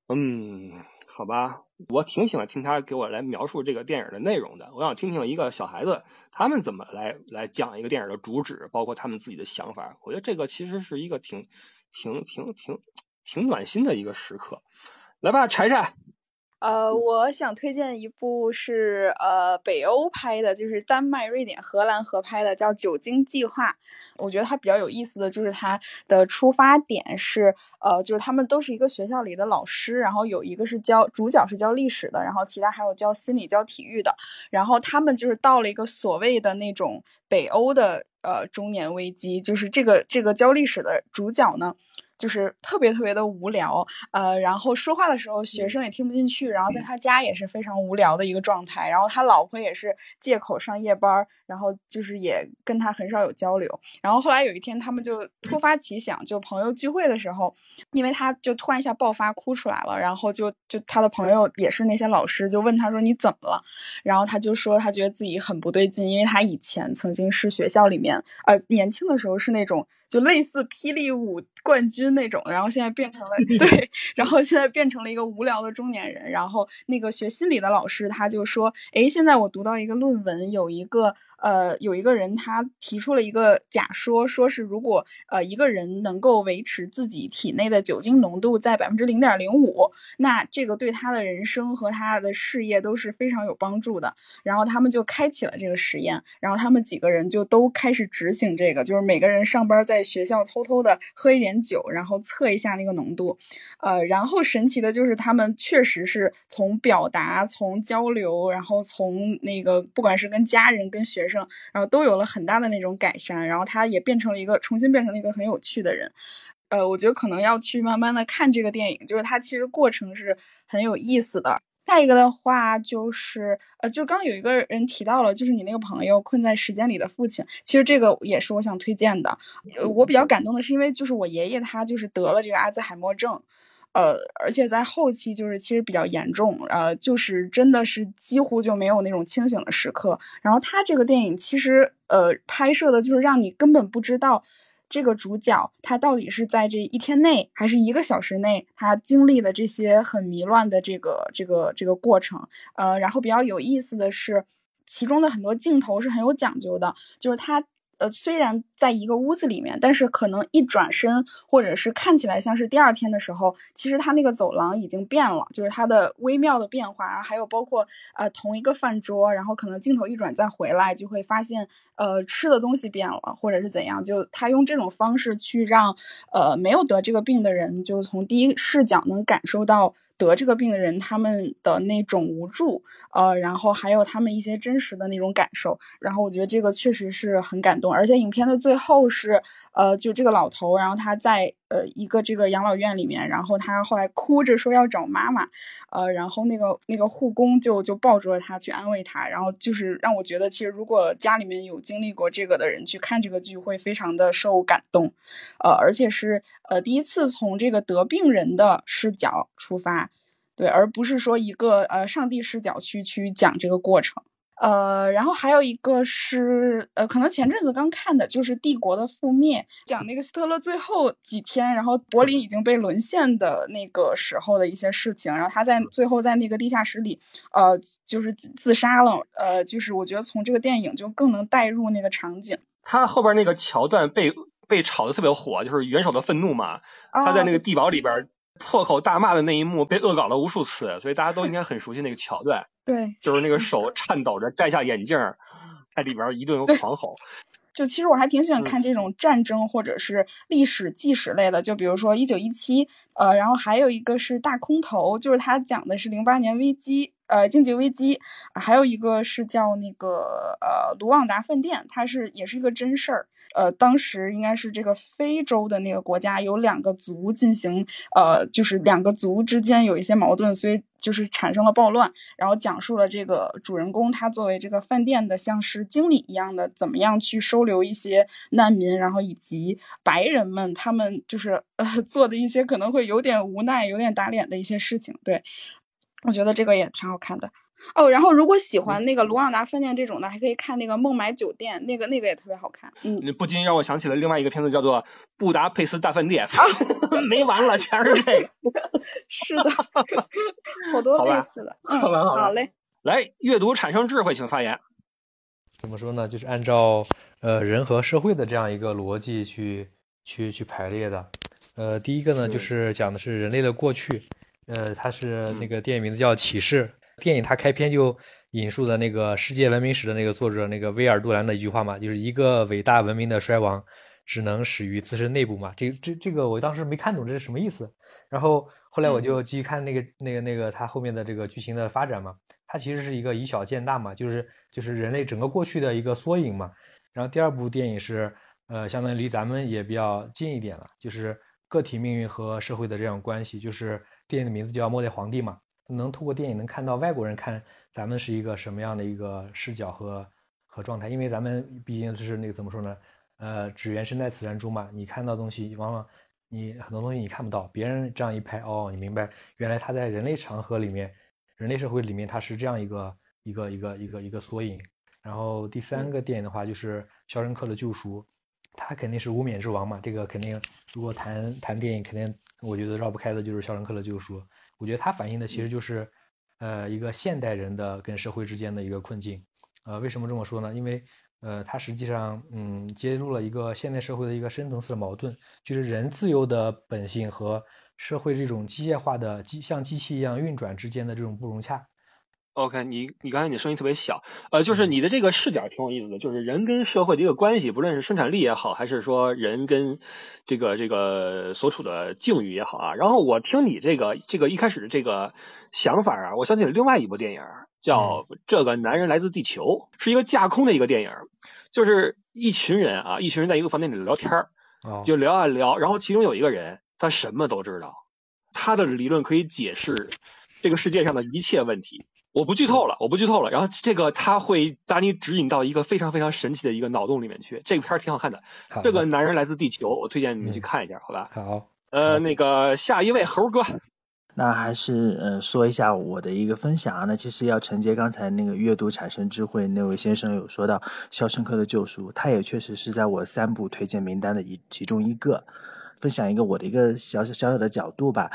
嗯，好吧。我挺喜欢听他给我来描述这个电影的内容的。我想听听一个小孩子他们怎么来来讲一个电影的主旨，包括他们自己的想法。我觉得这个其实是一个挺挺挺挺挺暖心的一个时刻。来吧，柴柴。呃，我想推荐一部是呃北欧拍的，就是丹麦、瑞典、荷兰合拍的，叫《酒精计划》。我觉得它比较有意思的就是它的出发点是呃，就是他们都是一个学校里的老师，然后有一个是教主角是教历史的，然后其他还有教心理、教体育的。然后他们就是到了一个所谓的那种北欧的呃中年危机，就是这个这个教历史的主角呢。就是特别特别的无聊，呃，然后说话的时候学生也听不进去，然后在他家也是非常无聊的一个状态，然后他老婆也是借口上夜班，然后就是也跟他很少有交流，然后后来有一天他们就突发奇想，就朋友聚会的时候，因为他就突然一下爆发哭出来了，然后就就他的朋友也是那些老师就问他说你怎么了，然后他就说他觉得自己很不对劲，因为他以前曾经是学校里面，呃，年轻的时候是那种。就类似霹雳舞冠军那种，然后现在变成了 对，然后现在变成了一个无聊的中年人。然后那个学心理的老师他就说：“哎，现在我读到一个论文，有一个呃，有一个人他提出了一个假说，说是如果呃一个人能够维持自己体内的酒精浓度在百分之零点零五，那这个对他的人生和他的事业都是非常有帮助的。然后他们就开启了这个实验，然后他们几个人就都开始执行这个，就是每个人上班在。在学校偷偷的喝一点酒，然后测一下那个浓度，呃，然后神奇的就是他们确实是从表达、从交流，然后从那个不管是跟家人、跟学生，然后都有了很大的那种改善，然后他也变成了一个重新变成了一个很有趣的人，呃，我觉得可能要去慢慢的看这个电影，就是它其实过程是很有意思的。下一个的话就是，呃，就刚有一个人提到了，就是你那个朋友困在时间里的父亲，其实这个也是我想推荐的。呃，我比较感动的是，因为就是我爷爷他就是得了这个阿兹海默症，呃，而且在后期就是其实比较严重，呃，就是真的是几乎就没有那种清醒的时刻。然后他这个电影其实呃拍摄的就是让你根本不知道。这个主角他到底是在这一天内还是一个小时内，他经历了这些很迷乱的这个这个这个过程。呃，然后比较有意思的是，其中的很多镜头是很有讲究的，就是他。呃，虽然在一个屋子里面，但是可能一转身，或者是看起来像是第二天的时候，其实他那个走廊已经变了，就是它的微妙的变化。还有包括呃同一个饭桌，然后可能镜头一转再回来，就会发现呃吃的东西变了，或者是怎样。就他用这种方式去让呃没有得这个病的人，就从第一视角能感受到。得这个病的人，他们的那种无助，呃，然后还有他们一些真实的那种感受，然后我觉得这个确实是很感动，而且影片的最后是，呃，就这个老头，然后他在。呃，一个这个养老院里面，然后他后来哭着说要找妈妈，呃，然后那个那个护工就就抱住了他去安慰他，然后就是让我觉得，其实如果家里面有经历过这个的人去看这个剧，会非常的受感动，呃，而且是呃第一次从这个得病人的视角出发，对，而不是说一个呃上帝视角去去讲这个过程。呃，然后还有一个是，呃，可能前阵子刚看的，就是《帝国的覆灭》，讲那个希特勒最后几天，然后柏林已经被沦陷的那个时候的一些事情，然后他在最后在那个地下室里，呃，就是自杀了，呃，就是我觉得从这个电影就更能带入那个场景。他后边那个桥段被被炒的特别火，就是元首的愤怒嘛，他在那个地堡里边。破口大骂的那一幕被恶搞了无数次，所以大家都应该很熟悉那个桥段。对，就是那个手颤抖着摘下眼镜，在里边一顿狂吼。就其实我还挺喜欢看这种战争或者是历史纪实类的，就比如说一九一七，呃，然后还有一个是大空头，就是他讲的是零八年危机，呃，经济危机，还有一个是叫那个呃卢旺达饭店，它是也是一个真事儿。呃，当时应该是这个非洲的那个国家有两个族进行，呃，就是两个族之间有一些矛盾，所以就是产生了暴乱。然后讲述了这个主人公他作为这个饭店的像是经理一样的，怎么样去收留一些难民，然后以及白人们他们就是呃 做的一些可能会有点无奈、有点打脸的一些事情。对，我觉得这个也挺好看的。哦，然后如果喜欢那个卢旺达饭店这种的，还可以看那个孟买酒店，那个那个也特别好看。嗯，不禁让我想起了另外一个片子，叫做《布达佩斯大饭店》。没完了，全是这个。是的，好多类似的。好吧，好嘞。来，阅读产生智慧，请发言。怎么说呢？就是按照呃人和社会的这样一个逻辑去去去排列的。呃，第一个呢，就是讲的是人类的过去。呃，它是那个电影名字叫《启示》。电影它开篇就引述的那个世界文明史的那个作者那个威尔杜兰的一句话嘛，就是一个伟大文明的衰亡只能始于自身内部嘛。这这这个我当时没看懂这是什么意思，然后后来我就继续看那个那个那个它后面的这个剧情的发展嘛，它其实是一个以小见大嘛，就是就是人类整个过去的一个缩影嘛。然后第二部电影是呃，相当于离咱们也比较近一点了，就是个体命运和社会的这样关系，就是电影的名字叫《末代皇帝》嘛。能通过电影能看到外国人看咱们是一个什么样的一个视角和和状态，因为咱们毕竟就是那个怎么说呢？呃，只缘身在此山中嘛。你看到东西，往往你很多东西你看不到，别人这样一拍，哦，你明白，原来他在人类长河里面，人类社会里面他是这样一个一个一个一个一个缩影。然后第三个电影的话就是《肖申克的救赎》，他肯定是无冕之王嘛。这个肯定，如果谈谈电影，肯定我觉得绕不开的就是《肖申克的救赎》。我觉得它反映的其实就是，呃，一个现代人的跟社会之间的一个困境。呃，为什么这么说呢？因为，呃，它实际上，嗯，揭露了一个现代社会的一个深层次的矛盾，就是人自由的本性和社会这种机械化的机像机器一样运转之间的这种不融洽。OK，你你刚才你声音特别小，呃，就是你的这个视角挺有意思的，就是人跟社会的一个关系，不论是生产力也好，还是说人跟这个这个所处的境遇也好啊。然后我听你这个这个一开始的这个想法啊，我想起了另外一部电影，叫《这个男人来自地球》，是一个架空的一个电影，就是一群人啊，一群人在一个房间里聊天就聊啊聊，然后其中有一个人他什么都知道，他的理论可以解释这个世界上的一切问题。我不剧透了，我不剧透了。然后这个他会把你指引到一个非常非常神奇的一个脑洞里面去。这个片儿挺好看的。这个男人来自地球，我推荐你们去看一下，好吧？好。呃，那个下一位猴哥，那还是呃说一下我的一个分享啊，那其实要承接刚才那个阅读产生智慧那位先生有说到《肖申克的救赎》，他也确实是在我三部推荐名单的一其中一个。分享一个我的一个小小小小的角度吧，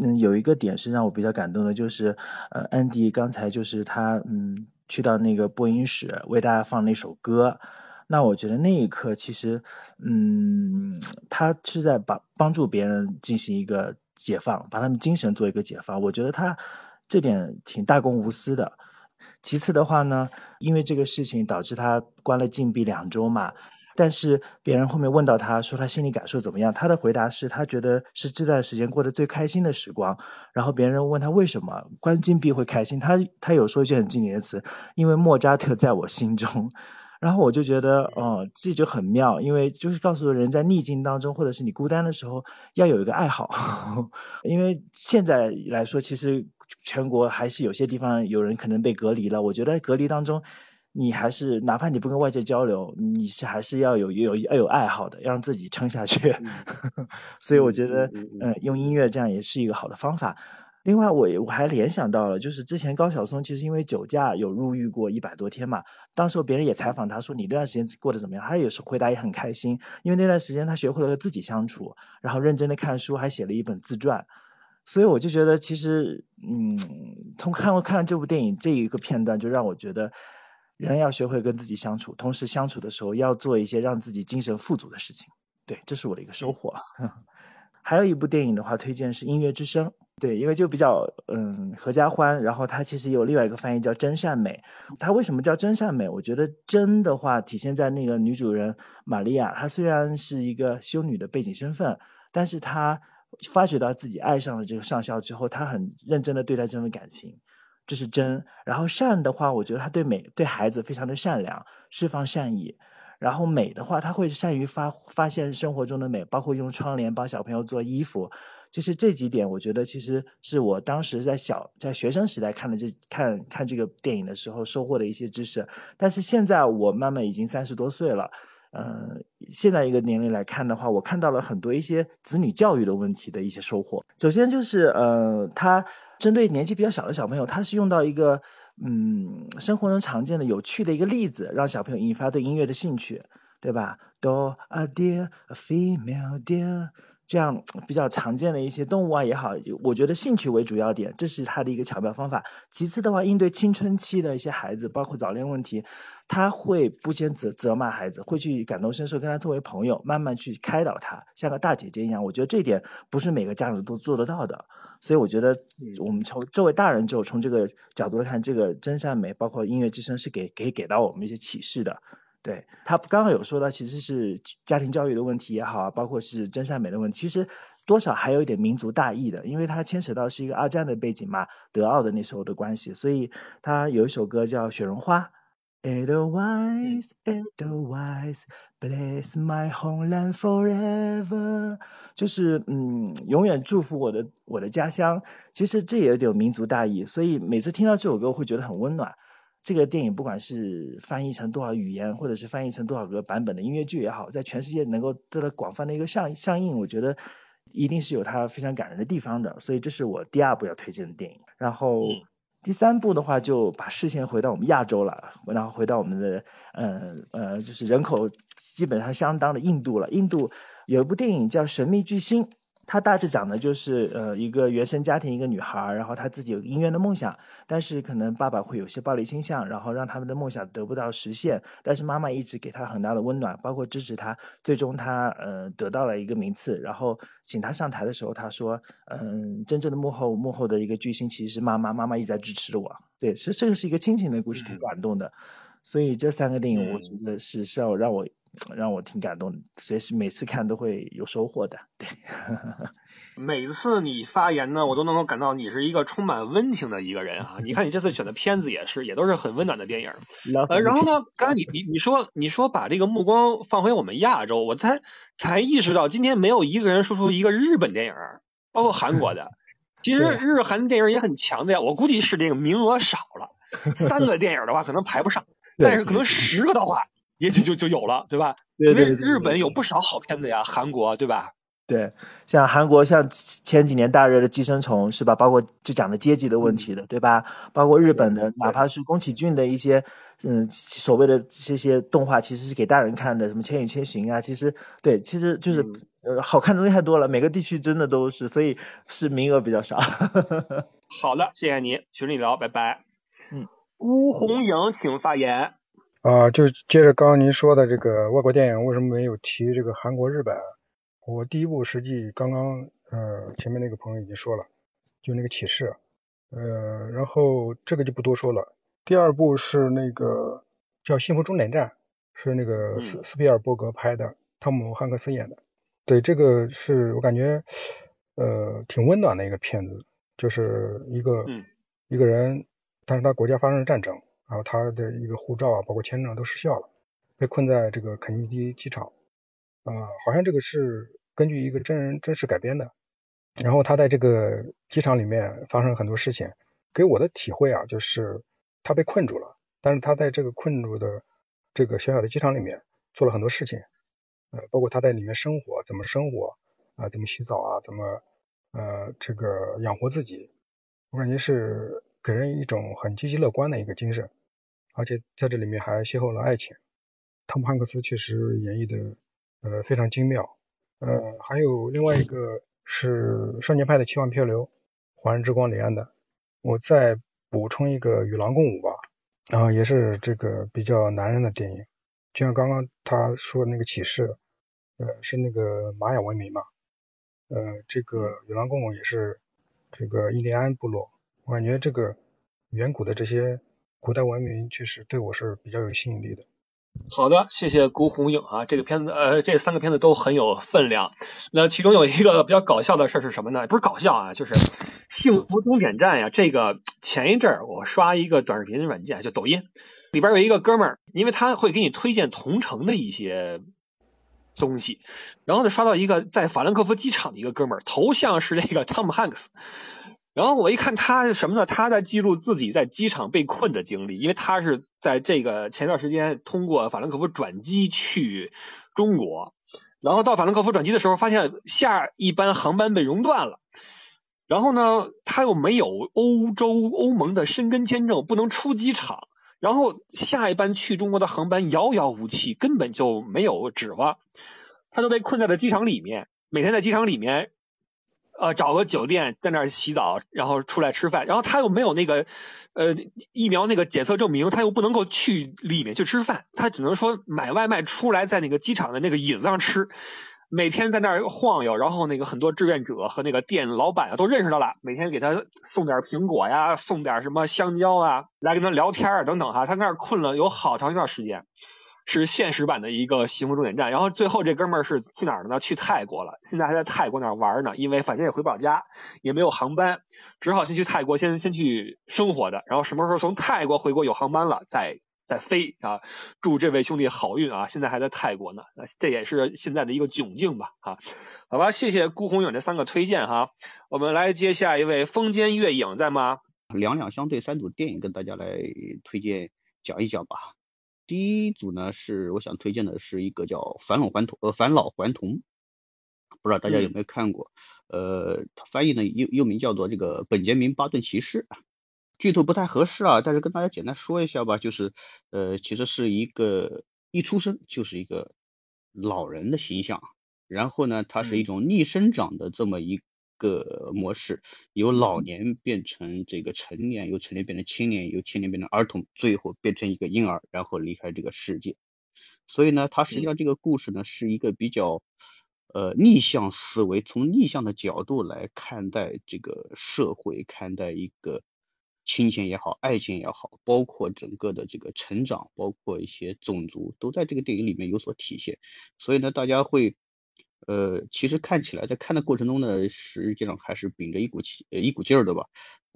嗯，有一个点是让我比较感动的，就是呃，安迪刚才就是他嗯去到那个播音室为大家放那首歌，那我觉得那一刻其实嗯他是在帮帮助别人进行一个。解放，把他们精神做一个解放，我觉得他这点挺大公无私的。其次的话呢，因为这个事情导致他关了禁闭两周嘛，但是别人后面问到他说他心里感受怎么样，他的回答是他觉得是这段时间过得最开心的时光。然后别人问他为什么关禁闭会开心，他他有说一句很经典的词，因为莫扎特在我心中。然后我就觉得，哦，这就很妙，因为就是告诉人在逆境当中，或者是你孤单的时候，要有一个爱好。因为现在来说，其实全国还是有些地方有人可能被隔离了。我觉得隔离当中，你还是哪怕你不跟外界交流，你是还是要有有要有爱好的，要让自己撑下去。所以我觉得，嗯，用音乐这样也是一个好的方法。另外，我我还联想到了，就是之前高晓松其实因为酒驾有入狱过一百多天嘛。当时别人也采访他说：“你那段时间过得怎么样？”他也是回答也很开心，因为那段时间他学会了和自己相处，然后认真的看书，还写了一本自传。所以我就觉得，其实，嗯，通看看完这部电影这一个片段，就让我觉得，人要学会跟自己相处，同时相处的时候要做一些让自己精神富足的事情。对，这是我的一个收获。还有一部电影的话，推荐是《音乐之声》。对，因为就比较嗯合家欢，然后它其实有另外一个翻译叫真善美。它为什么叫真善美？我觉得真的话体现在那个女主人玛利亚，她虽然是一个修女的背景身份，但是她发觉到自己爱上了这个上校之后，她很认真的对待这份感情，这是真。然后善的话，我觉得他对美对孩子非常的善良，释放善意。然后美的话，他会善于发发现生活中的美，包括用窗帘帮小朋友做衣服。其实这几点，我觉得其实是我当时在小在学生时代看的这看看这个电影的时候收获的一些知识。但是现在我慢慢已经三十多岁了，嗯，现在一个年龄来看的话，我看到了很多一些子女教育的问题的一些收获。首先就是呃，他针对年纪比较小的小朋友，他是用到一个。嗯，生活中常见的有趣的一个例子，让小朋友引发对音乐的兴趣，对吧？Do a deer, a female deer，这样比较常见的一些动物啊也好，我觉得兴趣为主要点，这是他的一个巧妙方法。其次的话，应对青春期的一些孩子，包括早恋问题，他会不先责责骂孩子，会去感同身受，跟他作为朋友，慢慢去开导他，像个大姐姐一样。我觉得这一点不是每个家长都做得到的。所以我觉得，我们从作为大人之后从这个角度来看，这个真善美，包括音乐之声，是给可以给到我们一些启示的。对他刚刚有说到，其实是家庭教育的问题也好啊，包括是真善美的问题，其实多少还有一点民族大义的，因为它牵扯到是一个二战的背景嘛，德奥的那时候的关系，所以他有一首歌叫《雪绒花》。Edelweiss, Edelweiss, bless my homeland forever，就是嗯，永远祝福我的我的家乡。其实这也有点民族大义，所以每次听到这首歌，会觉得很温暖。这个电影不管是翻译成多少语言，或者是翻译成多少个版本的音乐剧也好，在全世界能够得到广泛的一个上上映，我觉得一定是有它非常感人的地方的。所以这是我第二部要推荐的电影。然后。第三部的话，就把视线回到我们亚洲了，然后回到我们的，呃呃，就是人口基本上相当的印度了。印度有一部电影叫《神秘巨星》。他大致讲的就是呃一个原生家庭一个女孩，然后她自己有音乐的梦想，但是可能爸爸会有些暴力倾向，然后让他们的梦想得不到实现。但是妈妈一直给她很大的温暖，包括支持她。最终她呃得到了一个名次，然后请她上台的时候，她说嗯真正的幕后幕后的一个巨星其实是妈妈，妈妈一直在支持我。对，是这个是一个亲情的故事，挺感动的。所以这三个电影我觉得是是要让我。让我挺感动的，所以是每次看都会有收获的。对，每次你发言呢，我都能够感到你是一个充满温情的一个人啊！你看你这次选的片子也是，也都是很温暖的电影。呃，然后呢，刚才你你你说你说把这个目光放回我们亚洲，我才才意识到今天没有一个人说出一个日本电影，包括韩国的。其实日韩电影也很强的呀，我估计是这个名额少了，三个电影的话可能排不上，但是可能十个的话。也许就就有了，对吧？因为日本有不少好片子呀，韩国对吧？对，像韩国像前几年大热的《寄生虫》是吧？包括就讲的阶级的问题的，对吧？包括日本的，哪怕是宫崎骏的一些嗯所谓的这些动画，其实是给大人看的，什么《千与千寻》啊，其实对，其实就是呃好看的东西太多了，每个地区真的都是，所以是名额比较少。好的，谢谢你，群里聊，拜拜。嗯，辜红影，请发言。啊，就接着刚刚您说的这个外国电影，为什么没有提这个韩国、日本？我第一部实际刚刚呃前面那个朋友已经说了，就那个启示，呃，然后这个就不多说了。第二部是那个叫《幸福终点站》，是那个斯斯皮尔伯格拍的，汤姆汉克斯演的。对，这个是我感觉呃挺温暖的一个片子，就是一个一个人，但是他国家发生了战争，然后他的一个护照啊，包括签证都失效了，被困在这个肯尼迪机场。啊，好像这个是根据一个真人真实改编的，然后他在这个机场里面发生很多事情，给我的体会啊，就是他被困住了，但是他在这个困住的这个小小的机场里面做了很多事情，呃，包括他在里面生活，怎么生活啊，怎么洗澡啊，怎么呃这个养活自己，我感觉是给人一种很积极乐观的一个精神，而且在这里面还邂逅了爱情，汤姆汉克斯确实演绎的。呃，非常精妙。呃，还有另外一个是少年派的奇幻漂流，华人之光李安的。我再补充一个与狼共舞吧，然后也是这个比较男人的电影，就像刚刚他说的那个启示，呃，是那个玛雅文明嘛，呃，这个与狼共舞也是这个印第安部落，我感觉这个远古的这些古代文明确实对我是比较有吸引力的。好的，谢谢辜红影啊，这个片子呃，这三个片子都很有分量。那其中有一个比较搞笑的事是什么呢？不是搞笑啊，就是《幸福终点站》呀。这个前一阵儿我刷一个短视频软件，就抖音，里边有一个哥们儿，因为他会给你推荐同城的一些东西，然后呢刷到一个在法兰克福机场的一个哥们儿，头像是这个汤姆汉克斯。然后我一看他是什么呢？他在记录自己在机场被困的经历，因为他是在这个前段时间通过法兰克福转机去中国，然后到法兰克福转机的时候，发现下一班航班被熔断了，然后呢，他又没有欧洲欧盟的申根签证，不能出机场，然后下一班去中国的航班遥遥无期，根本就没有指望，他都被困在了机场里面，每天在机场里面。呃，找个酒店在那儿洗澡，然后出来吃饭，然后他又没有那个，呃，疫苗那个检测证明，他又不能够去里面去吃饭，他只能说买外卖出来，在那个机场的那个椅子上吃，每天在那儿晃悠，然后那个很多志愿者和那个店老板都认识他了，每天给他送点苹果呀，送点什么香蕉啊，来跟他聊天啊等等哈，他那儿困了有好长一段时间。是现实版的一个幸福终点站，然后最后这哥们儿是去哪儿呢？去泰国了，现在还在泰国那儿玩呢，因为反正也回不了家，也没有航班，只好先去泰国先先去生活的，然后什么时候从泰国回国有航班了再再飞啊！祝这位兄弟好运啊！现在还在泰国呢，这也是现在的一个窘境吧？啊，好吧，谢谢顾红影这三个推荐哈，我们来接下一位风间月影在吗？两两相对三组电影跟大家来推荐讲一讲吧。第一组呢是我想推荐的是一个叫《返老还童》呃《返老还童》，不知道大家有没有看过？呃，翻译呢又又名叫做这个《本杰明巴顿骑士》。剧透不太合适啊，但是跟大家简单说一下吧，就是呃其实是一个一出生就是一个老人的形象，然后呢他是一种逆生长的这么一。个模式由老年变成这个成年，由成年变成青年，由青年变成儿童，最后变成一个婴儿，然后离开这个世界。所以呢，它实际上这个故事呢是一个比较呃逆向思维，从逆向的角度来看待这个社会，看待一个亲情也好，爱情也好，包括整个的这个成长，包括一些种族，都在这个电影里面有所体现。所以呢，大家会。呃，其实看起来在看的过程中呢，实际上还是秉着一股气呃一股劲儿的吧。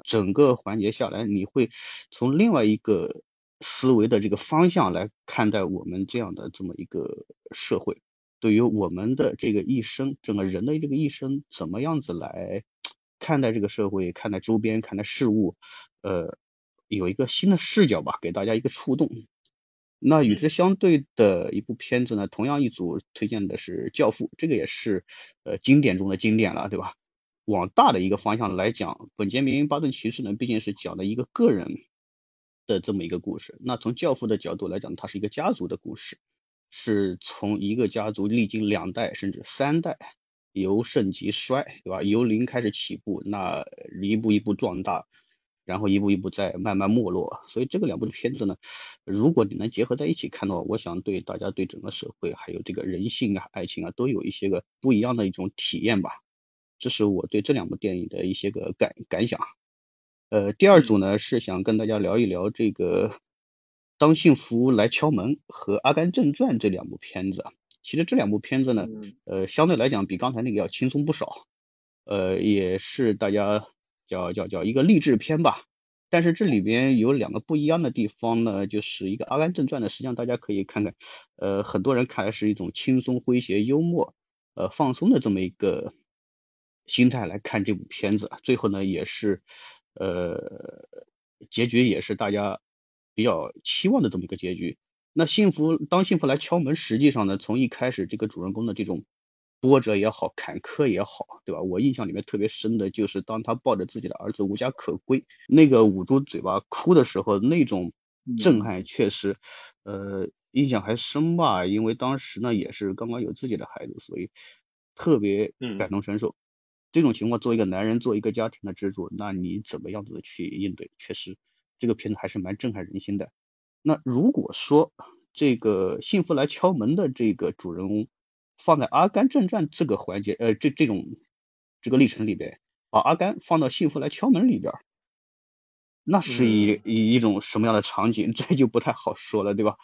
整个环节下来，你会从另外一个思维的这个方向来看待我们这样的这么一个社会，对于我们的这个一生，整个人的这个一生，怎么样子来看待这个社会，看待周边，看待事物，呃，有一个新的视角吧，给大家一个触动。那与之相对的一部片子呢，同样一组推荐的是《教父》，这个也是呃经典中的经典了，对吧？往大的一个方向来讲，本杰明·巴顿骑士呢，毕竟是讲的一个个人的这么一个故事。那从《教父》的角度来讲，它是一个家族的故事，是从一个家族历经两代甚至三代，由盛及衰，对吧？由零开始起步，那一步一步壮大。然后一步一步在慢慢没落，所以这个两部的片子呢，如果你能结合在一起看的话，我想对大家对整个社会还有这个人性啊、爱情啊，都有一些个不一样的一种体验吧。这是我对这两部电影的一些个感感想。呃，第二组呢是想跟大家聊一聊这个《当幸福来敲门》和《阿甘正传》这两部片子。其实这两部片子呢，呃，相对来讲比刚才那个要轻松不少，呃，也是大家。叫叫叫一个励志片吧，但是这里边有两个不一样的地方呢，就是一个《阿甘正传》呢，实际上大家可以看看，呃，很多人看来是一种轻松诙谐、幽默、呃放松的这么一个心态来看这部片子，最后呢也是呃结局也是大家比较期望的这么一个结局。那幸福当幸福来敲门，实际上呢，从一开始这个主人公的这种。波折也好，坎坷也好，对吧？我印象里面特别深的就是当他抱着自己的儿子无家可归，那个捂住嘴巴哭的时候，那种震撼确实，呃，印象还深吧。因为当时呢也是刚刚有自己的孩子，所以特别感同身受。这种情况，作为一个男人，做一个家庭的支柱，那你怎么样子去应对？确实，这个片子还是蛮震撼人心的。那如果说这个幸福来敲门的这个主人公，放在《阿甘正传》这个环节，呃，这这种这个历程里边，把阿甘放到《幸福来敲门》里边，那是一一一种什么样的场景？这就不太好说了，对吧？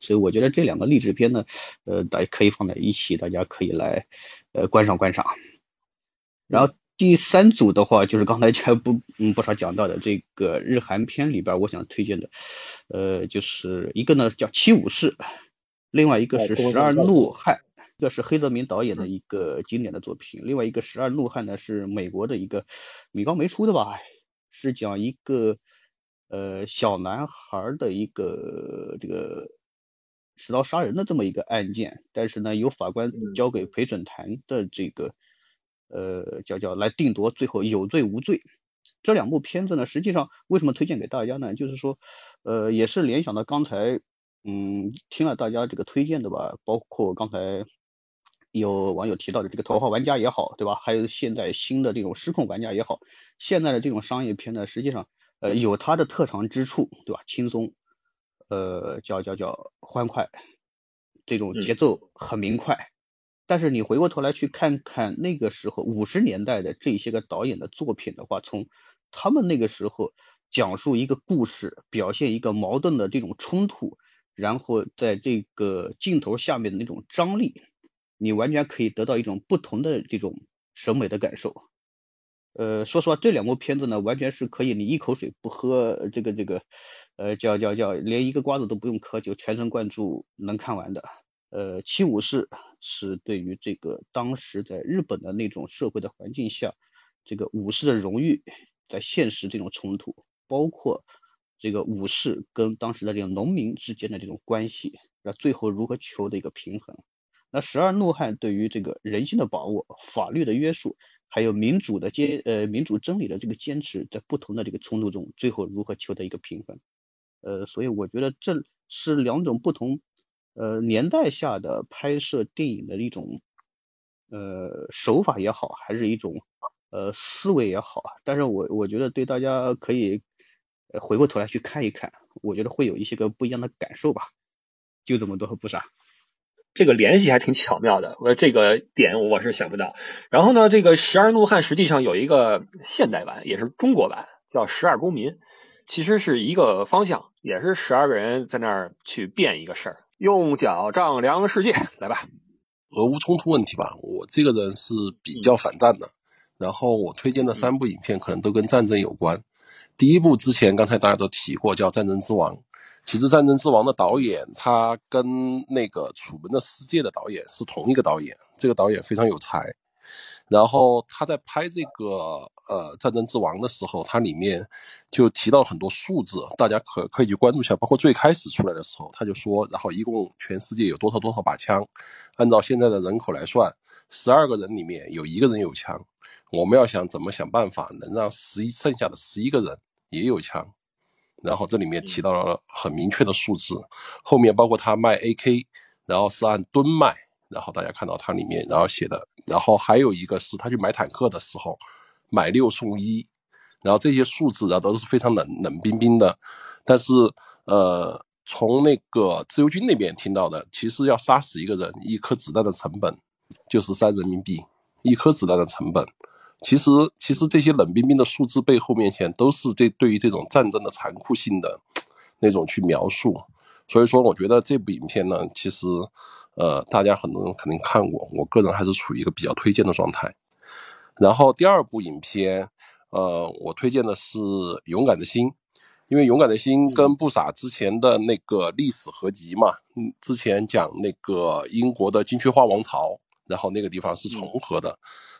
所以我觉得这两个励志片呢，呃，大家可以放在一起，大家可以来呃观赏观赏。然后第三组的话，就是刚才 前不嗯不少讲到的这个日韩片里边，我想推荐的，呃，就是一个呢叫《七武士》，另外一个是《十二怒汉》。一个是黑泽明导演的一个经典的作品，另外一个《十二怒汉》呢是美国的一个米高梅出的吧，是讲一个呃小男孩的一个这个持刀杀人的这么一个案件，但是呢由法官交给陪审团的这个呃叫叫来定夺最后有罪无罪。这两部片子呢，实际上为什么推荐给大家呢？就是说呃也是联想到刚才嗯听了大家这个推荐的吧，包括刚才。有网友提到的这个头号玩家也好，对吧？还有现在新的这种失控玩家也好，现在的这种商业片呢，实际上呃有它的特长之处，对吧？轻松，呃叫叫叫欢快，这种节奏很明快。但是你回过头来去看看那个时候五十年代的这些个导演的作品的话，从他们那个时候讲述一个故事，表现一个矛盾的这种冲突，然后在这个镜头下面的那种张力。你完全可以得到一种不同的这种审美的感受。呃，说实话，这两部片子呢，完全是可以你一口水不喝，这个这个，呃，叫叫叫，连一个瓜子都不用嗑，就全神贯注能看完的。呃，七武士是对于这个当时在日本的那种社会的环境下，这个武士的荣誉在现实这种冲突，包括这个武士跟当时的这个农民之间的这种关系，那最后如何求的一个平衡。那十二怒汉对于这个人性的把握、法律的约束，还有民主的坚呃民主真理的这个坚持，在不同的这个冲突中，最后如何求得一个平衡？呃，所以我觉得这是两种不同呃年代下的拍摄电影的一种呃手法也好，还是一种呃思维也好，但是我我觉得对大家可以回过头来去看一看，我觉得会有一些个不一样的感受吧。就这么多，不傻。这个联系还挺巧妙的，我这个点我是想不到。然后呢，这个《十二怒汉》实际上有一个现代版，也是中国版，叫《十二公民》，其实是一个方向，也是十二个人在那儿去变一个事儿，用脚丈量世界，来吧。俄乌冲突问题吧，我这个人是比较反战的，然后我推荐的三部影片可能都跟战争有关。第一部之前刚才大家都提过，叫《战争之王》。其实《战争之王》的导演，他跟那个《楚门的世界》的导演是同一个导演。这个导演非常有才。然后他在拍这个呃《战争之王》的时候，它里面就提到很多数字，大家可可以去关注一下。包括最开始出来的时候，他就说，然后一共全世界有多少多少把枪，按照现在的人口来算，十二个人里面有一个人有枪，我们要想怎么想办法能让十一剩下的十一个人也有枪。然后这里面提到了很明确的数字，后面包括他卖 AK，然后是按吨卖。然后大家看到它里面，然后写的，然后还有一个是他去买坦克的时候，买六送一，然后这些数字啊都是非常冷冷冰冰的。但是呃，从那个自由军那边听到的，其实要杀死一个人，一颗子弹的成本就是三人民币，一颗子弹的成本。其实其实这些冷冰冰的数字背后面前，都是这对于这种战争的残酷性的那种去描述。所以说，我觉得这部影片呢，其实。呃，大家很多人肯定看过，我个人还是处于一个比较推荐的状态。然后第二部影片，呃，我推荐的是《勇敢的心》，因为《勇敢的心》跟不傻之前的那个历史合集嘛，嗯，之前讲那个英国的金雀花王朝，然后那个地方是重合的。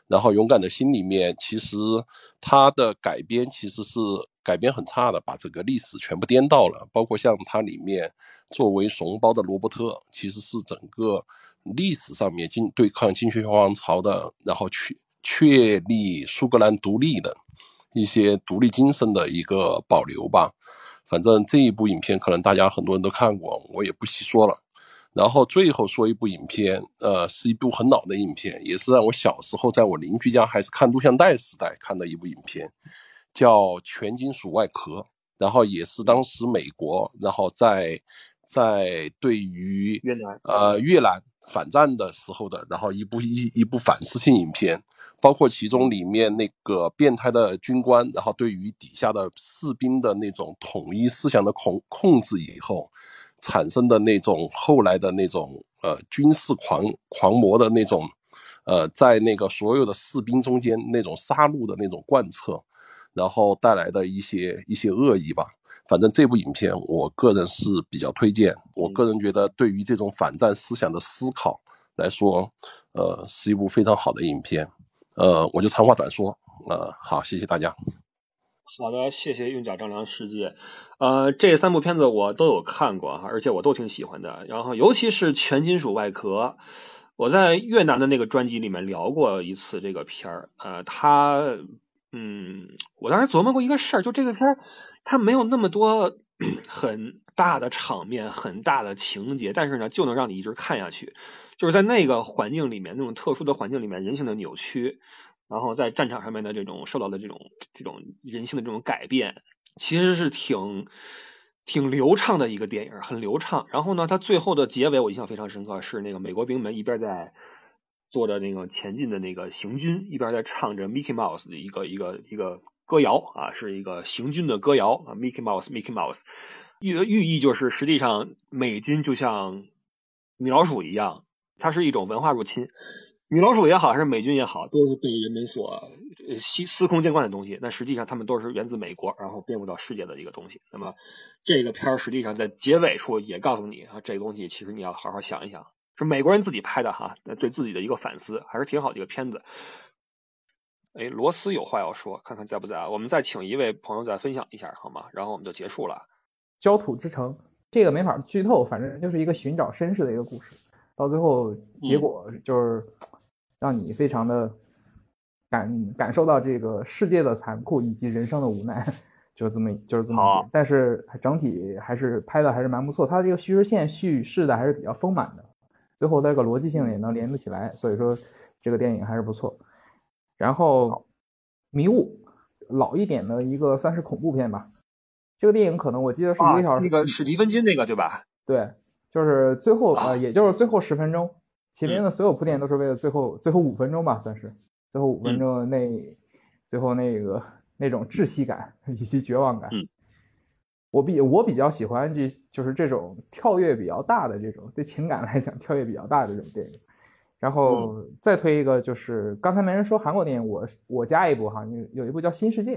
然后《勇敢的心》里面，其实它的改编其实是改编很差的，把整个历史全部颠倒了。包括像它里面作为怂包的罗伯特，其实是整个历史上面金对抗金雀王朝的，然后确确立苏格兰独立的一些独立精神的一个保留吧。反正这一部影片可能大家很多人都看过，我也不细说了。然后最后说一部影片，呃，是一部很老的影片，也是让我小时候在我邻居家还是看录像带时代看的一部影片，叫《全金属外壳》。然后也是当时美国，然后在在对于越南呃越南反战的时候的，然后一部一一部反思性影片，包括其中里面那个变态的军官，然后对于底下的士兵的那种统一思想的控控制以后。产生的那种后来的那种呃军事狂狂魔的那种，呃，在那个所有的士兵中间那种杀戮的那种贯彻，然后带来的一些一些恶意吧。反正这部影片我个人是比较推荐。我个人觉得对于这种反战思想的思考来说，呃，是一部非常好的影片。呃，我就长话短说。呃，好，谢谢大家。好的，谢谢韵脚丈量世界。呃，这三部片子我都有看过哈，而且我都挺喜欢的。然后，尤其是《全金属外壳》，我在越南的那个专辑里面聊过一次这个片儿。呃，它，嗯，我当时琢磨过一个事儿，就这个片儿，它没有那么多 很大的场面、很大的情节，但是呢，就能让你一直看下去。就是在那个环境里面，那种特殊的环境里面，人性的扭曲。然后在战场上面的这种受到的这种这种人性的这种改变，其实是挺挺流畅的一个电影，很流畅。然后呢，它最后的结尾我印象非常深刻，是那个美国兵们一边在做着那个前进的那个行军，一边在唱着 Mickey Mouse 的一个一个一个歌谣啊，是一个行军的歌谣啊，Mickey Mouse，Mickey Mouse，寓寓意就是实际上美军就像米老鼠一样，它是一种文化入侵。米老鼠也好，还是美军也好，都是被人们所司司空见惯的东西。但实际上，他们都是源自美国，然后遍布到世界的一个东西。那么，这个片儿实际上在结尾处也告诉你啊，这个东西其实你要好好想一想，是美国人自己拍的哈，对自己的一个反思，还是挺好的一个片子。哎，罗斯有话要说，看看在不在啊？我们再请一位朋友再分享一下好吗？然后我们就结束了。焦土之城，这个没法剧透，反正就是一个寻找绅士的一个故事，到最后结果就是。让你非常的感感受到这个世界的残酷以及人生的无奈，就是这么就是这么点。但是整体还是拍的还是蛮不错，它这个叙事线叙事的还是比较丰满的，最后那个逻辑性也能连得起来，所以说这个电影还是不错。然后迷雾老一点的一个算是恐怖片吧，这个电影可能我记得是一个小时，那个史蒂芬金那个对吧？对，就是最后呃，也就是最后十分钟。前面的所有铺垫都是为了最后最后五分钟吧，算是最后五分钟那最后那个那种窒息感 以及绝望感。我比我比较喜欢这就是这种跳跃比较大的这种对情感来讲跳跃比较大的这种电影。然后再推一个就是刚才没人说韩国电影，我我加一部哈，有有一部叫《新世界》，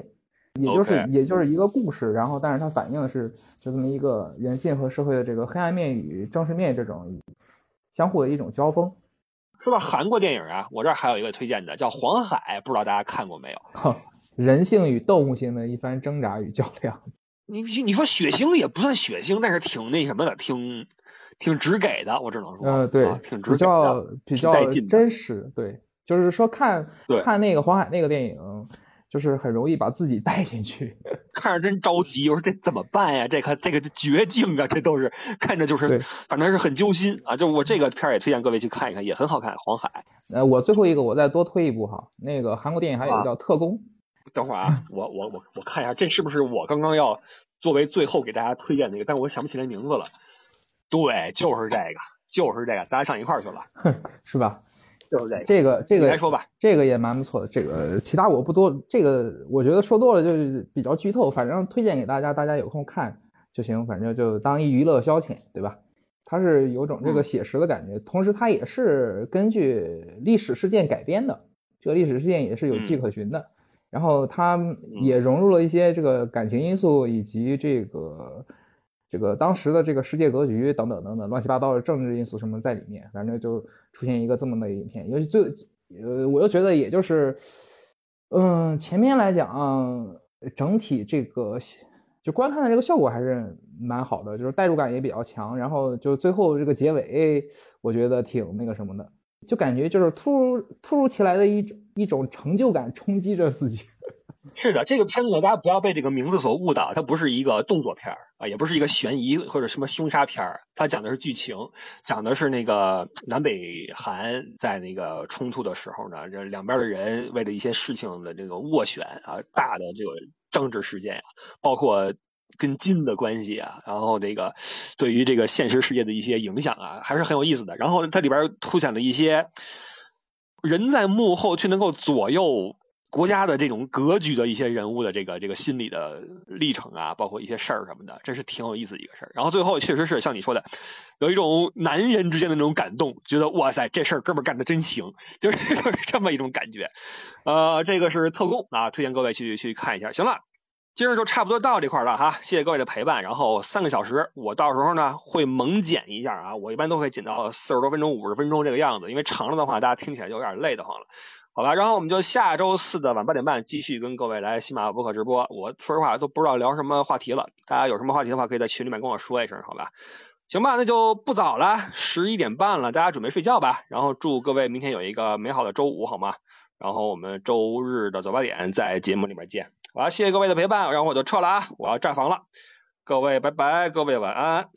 也就是也就是一个故事，然后但是它反映的是就这么一个人性和社会的这个黑暗面与正视面这种。相互的一种交锋，说到韩国电影啊，我这儿还有一个推荐的，叫《黄海》，不知道大家看过没有？人性与动物性的一番挣扎与较量。你你说血腥也不算血腥，但是挺那什么的，挺挺直给的，我只能说，嗯，对，挺直给比较比较真实。对，就是说看看那个黄海那个电影。就是很容易把自己带进去，看着真着急。我说这怎么办呀？这可这个绝境啊！这都是看着就是，反正是很揪心啊。就我这个片儿也推荐各位去看一看，也很好看，《黄海》。呃，我最后一个我再多推一部哈，那个韩国电影还有一个叫《特工》。等会儿啊，我我我我看一下，这是不是我刚刚要作为最后给大家推荐那个？但我想不起来名字了。对，就是这个，就是这个，咱俩上一块儿去了，是吧？就是这个，这个这个来说吧，这个也蛮不错的。这个其他我不多，这个我觉得说多了就是比较剧透。反正推荐给大家，大家有空看就行。反正就当一娱乐消遣，对吧？它是有种这个写实的感觉，同时它也是根据历史事件改编的。这个历史事件也是有迹可循的。然后它也融入了一些这个感情因素以及这个。这个当时的这个世界格局等等等等乱七八糟的政治因素什么在里面，反正就出现一个这么的影片。尤其最呃，我又觉得也就是，嗯，前面来讲整体这个就观看的这个效果还是蛮好的，就是代入感也比较强。然后就最后这个结尾，我觉得挺那个什么的，就感觉就是突如突如其来的一种一种成就感冲击着自己。是的，这个片子大家不要被这个名字所误导，它不是一个动作片儿啊，也不是一个悬疑或者什么凶杀片儿，它讲的是剧情，讲的是那个南北韩在那个冲突的时候呢，这两边的人为了一些事情的这个斡旋啊，大的这个政治事件呀，包括跟金的关系啊，然后这个对于这个现实世界的一些影响啊，还是很有意思的。然后它里边凸显了一些人在幕后却能够左右。国家的这种格局的一些人物的这个这个心理的历程啊，包括一些事儿什么的，这是挺有意思一个事儿。然后最后确实是像你说的，有一种男人之间的那种感动，觉得哇塞，这事儿哥们儿干的真行，就是这么一种感觉。呃，这个是特工啊，推荐各位去去看一下。行了，今儿就差不多到这块了哈，谢谢各位的陪伴。然后三个小时，我到时候呢会猛剪一下啊，我一般都会剪到四十多分钟、五十分钟这个样子，因为长了的话大家听起来就有点累得慌了。好吧，然后我们就下周四的晚八点半继续跟各位来喜马播客直播。我说实话都不知道聊什么话题了，大家有什么话题的话，可以在群里面跟我说一声，好吧？行吧，那就不早了，十一点半了，大家准备睡觉吧。然后祝各位明天有一个美好的周五，好吗？然后我们周日的早八点在节目里面见。好，谢谢各位的陪伴，然后我就撤了啊，我要站房了。各位拜拜，各位晚安。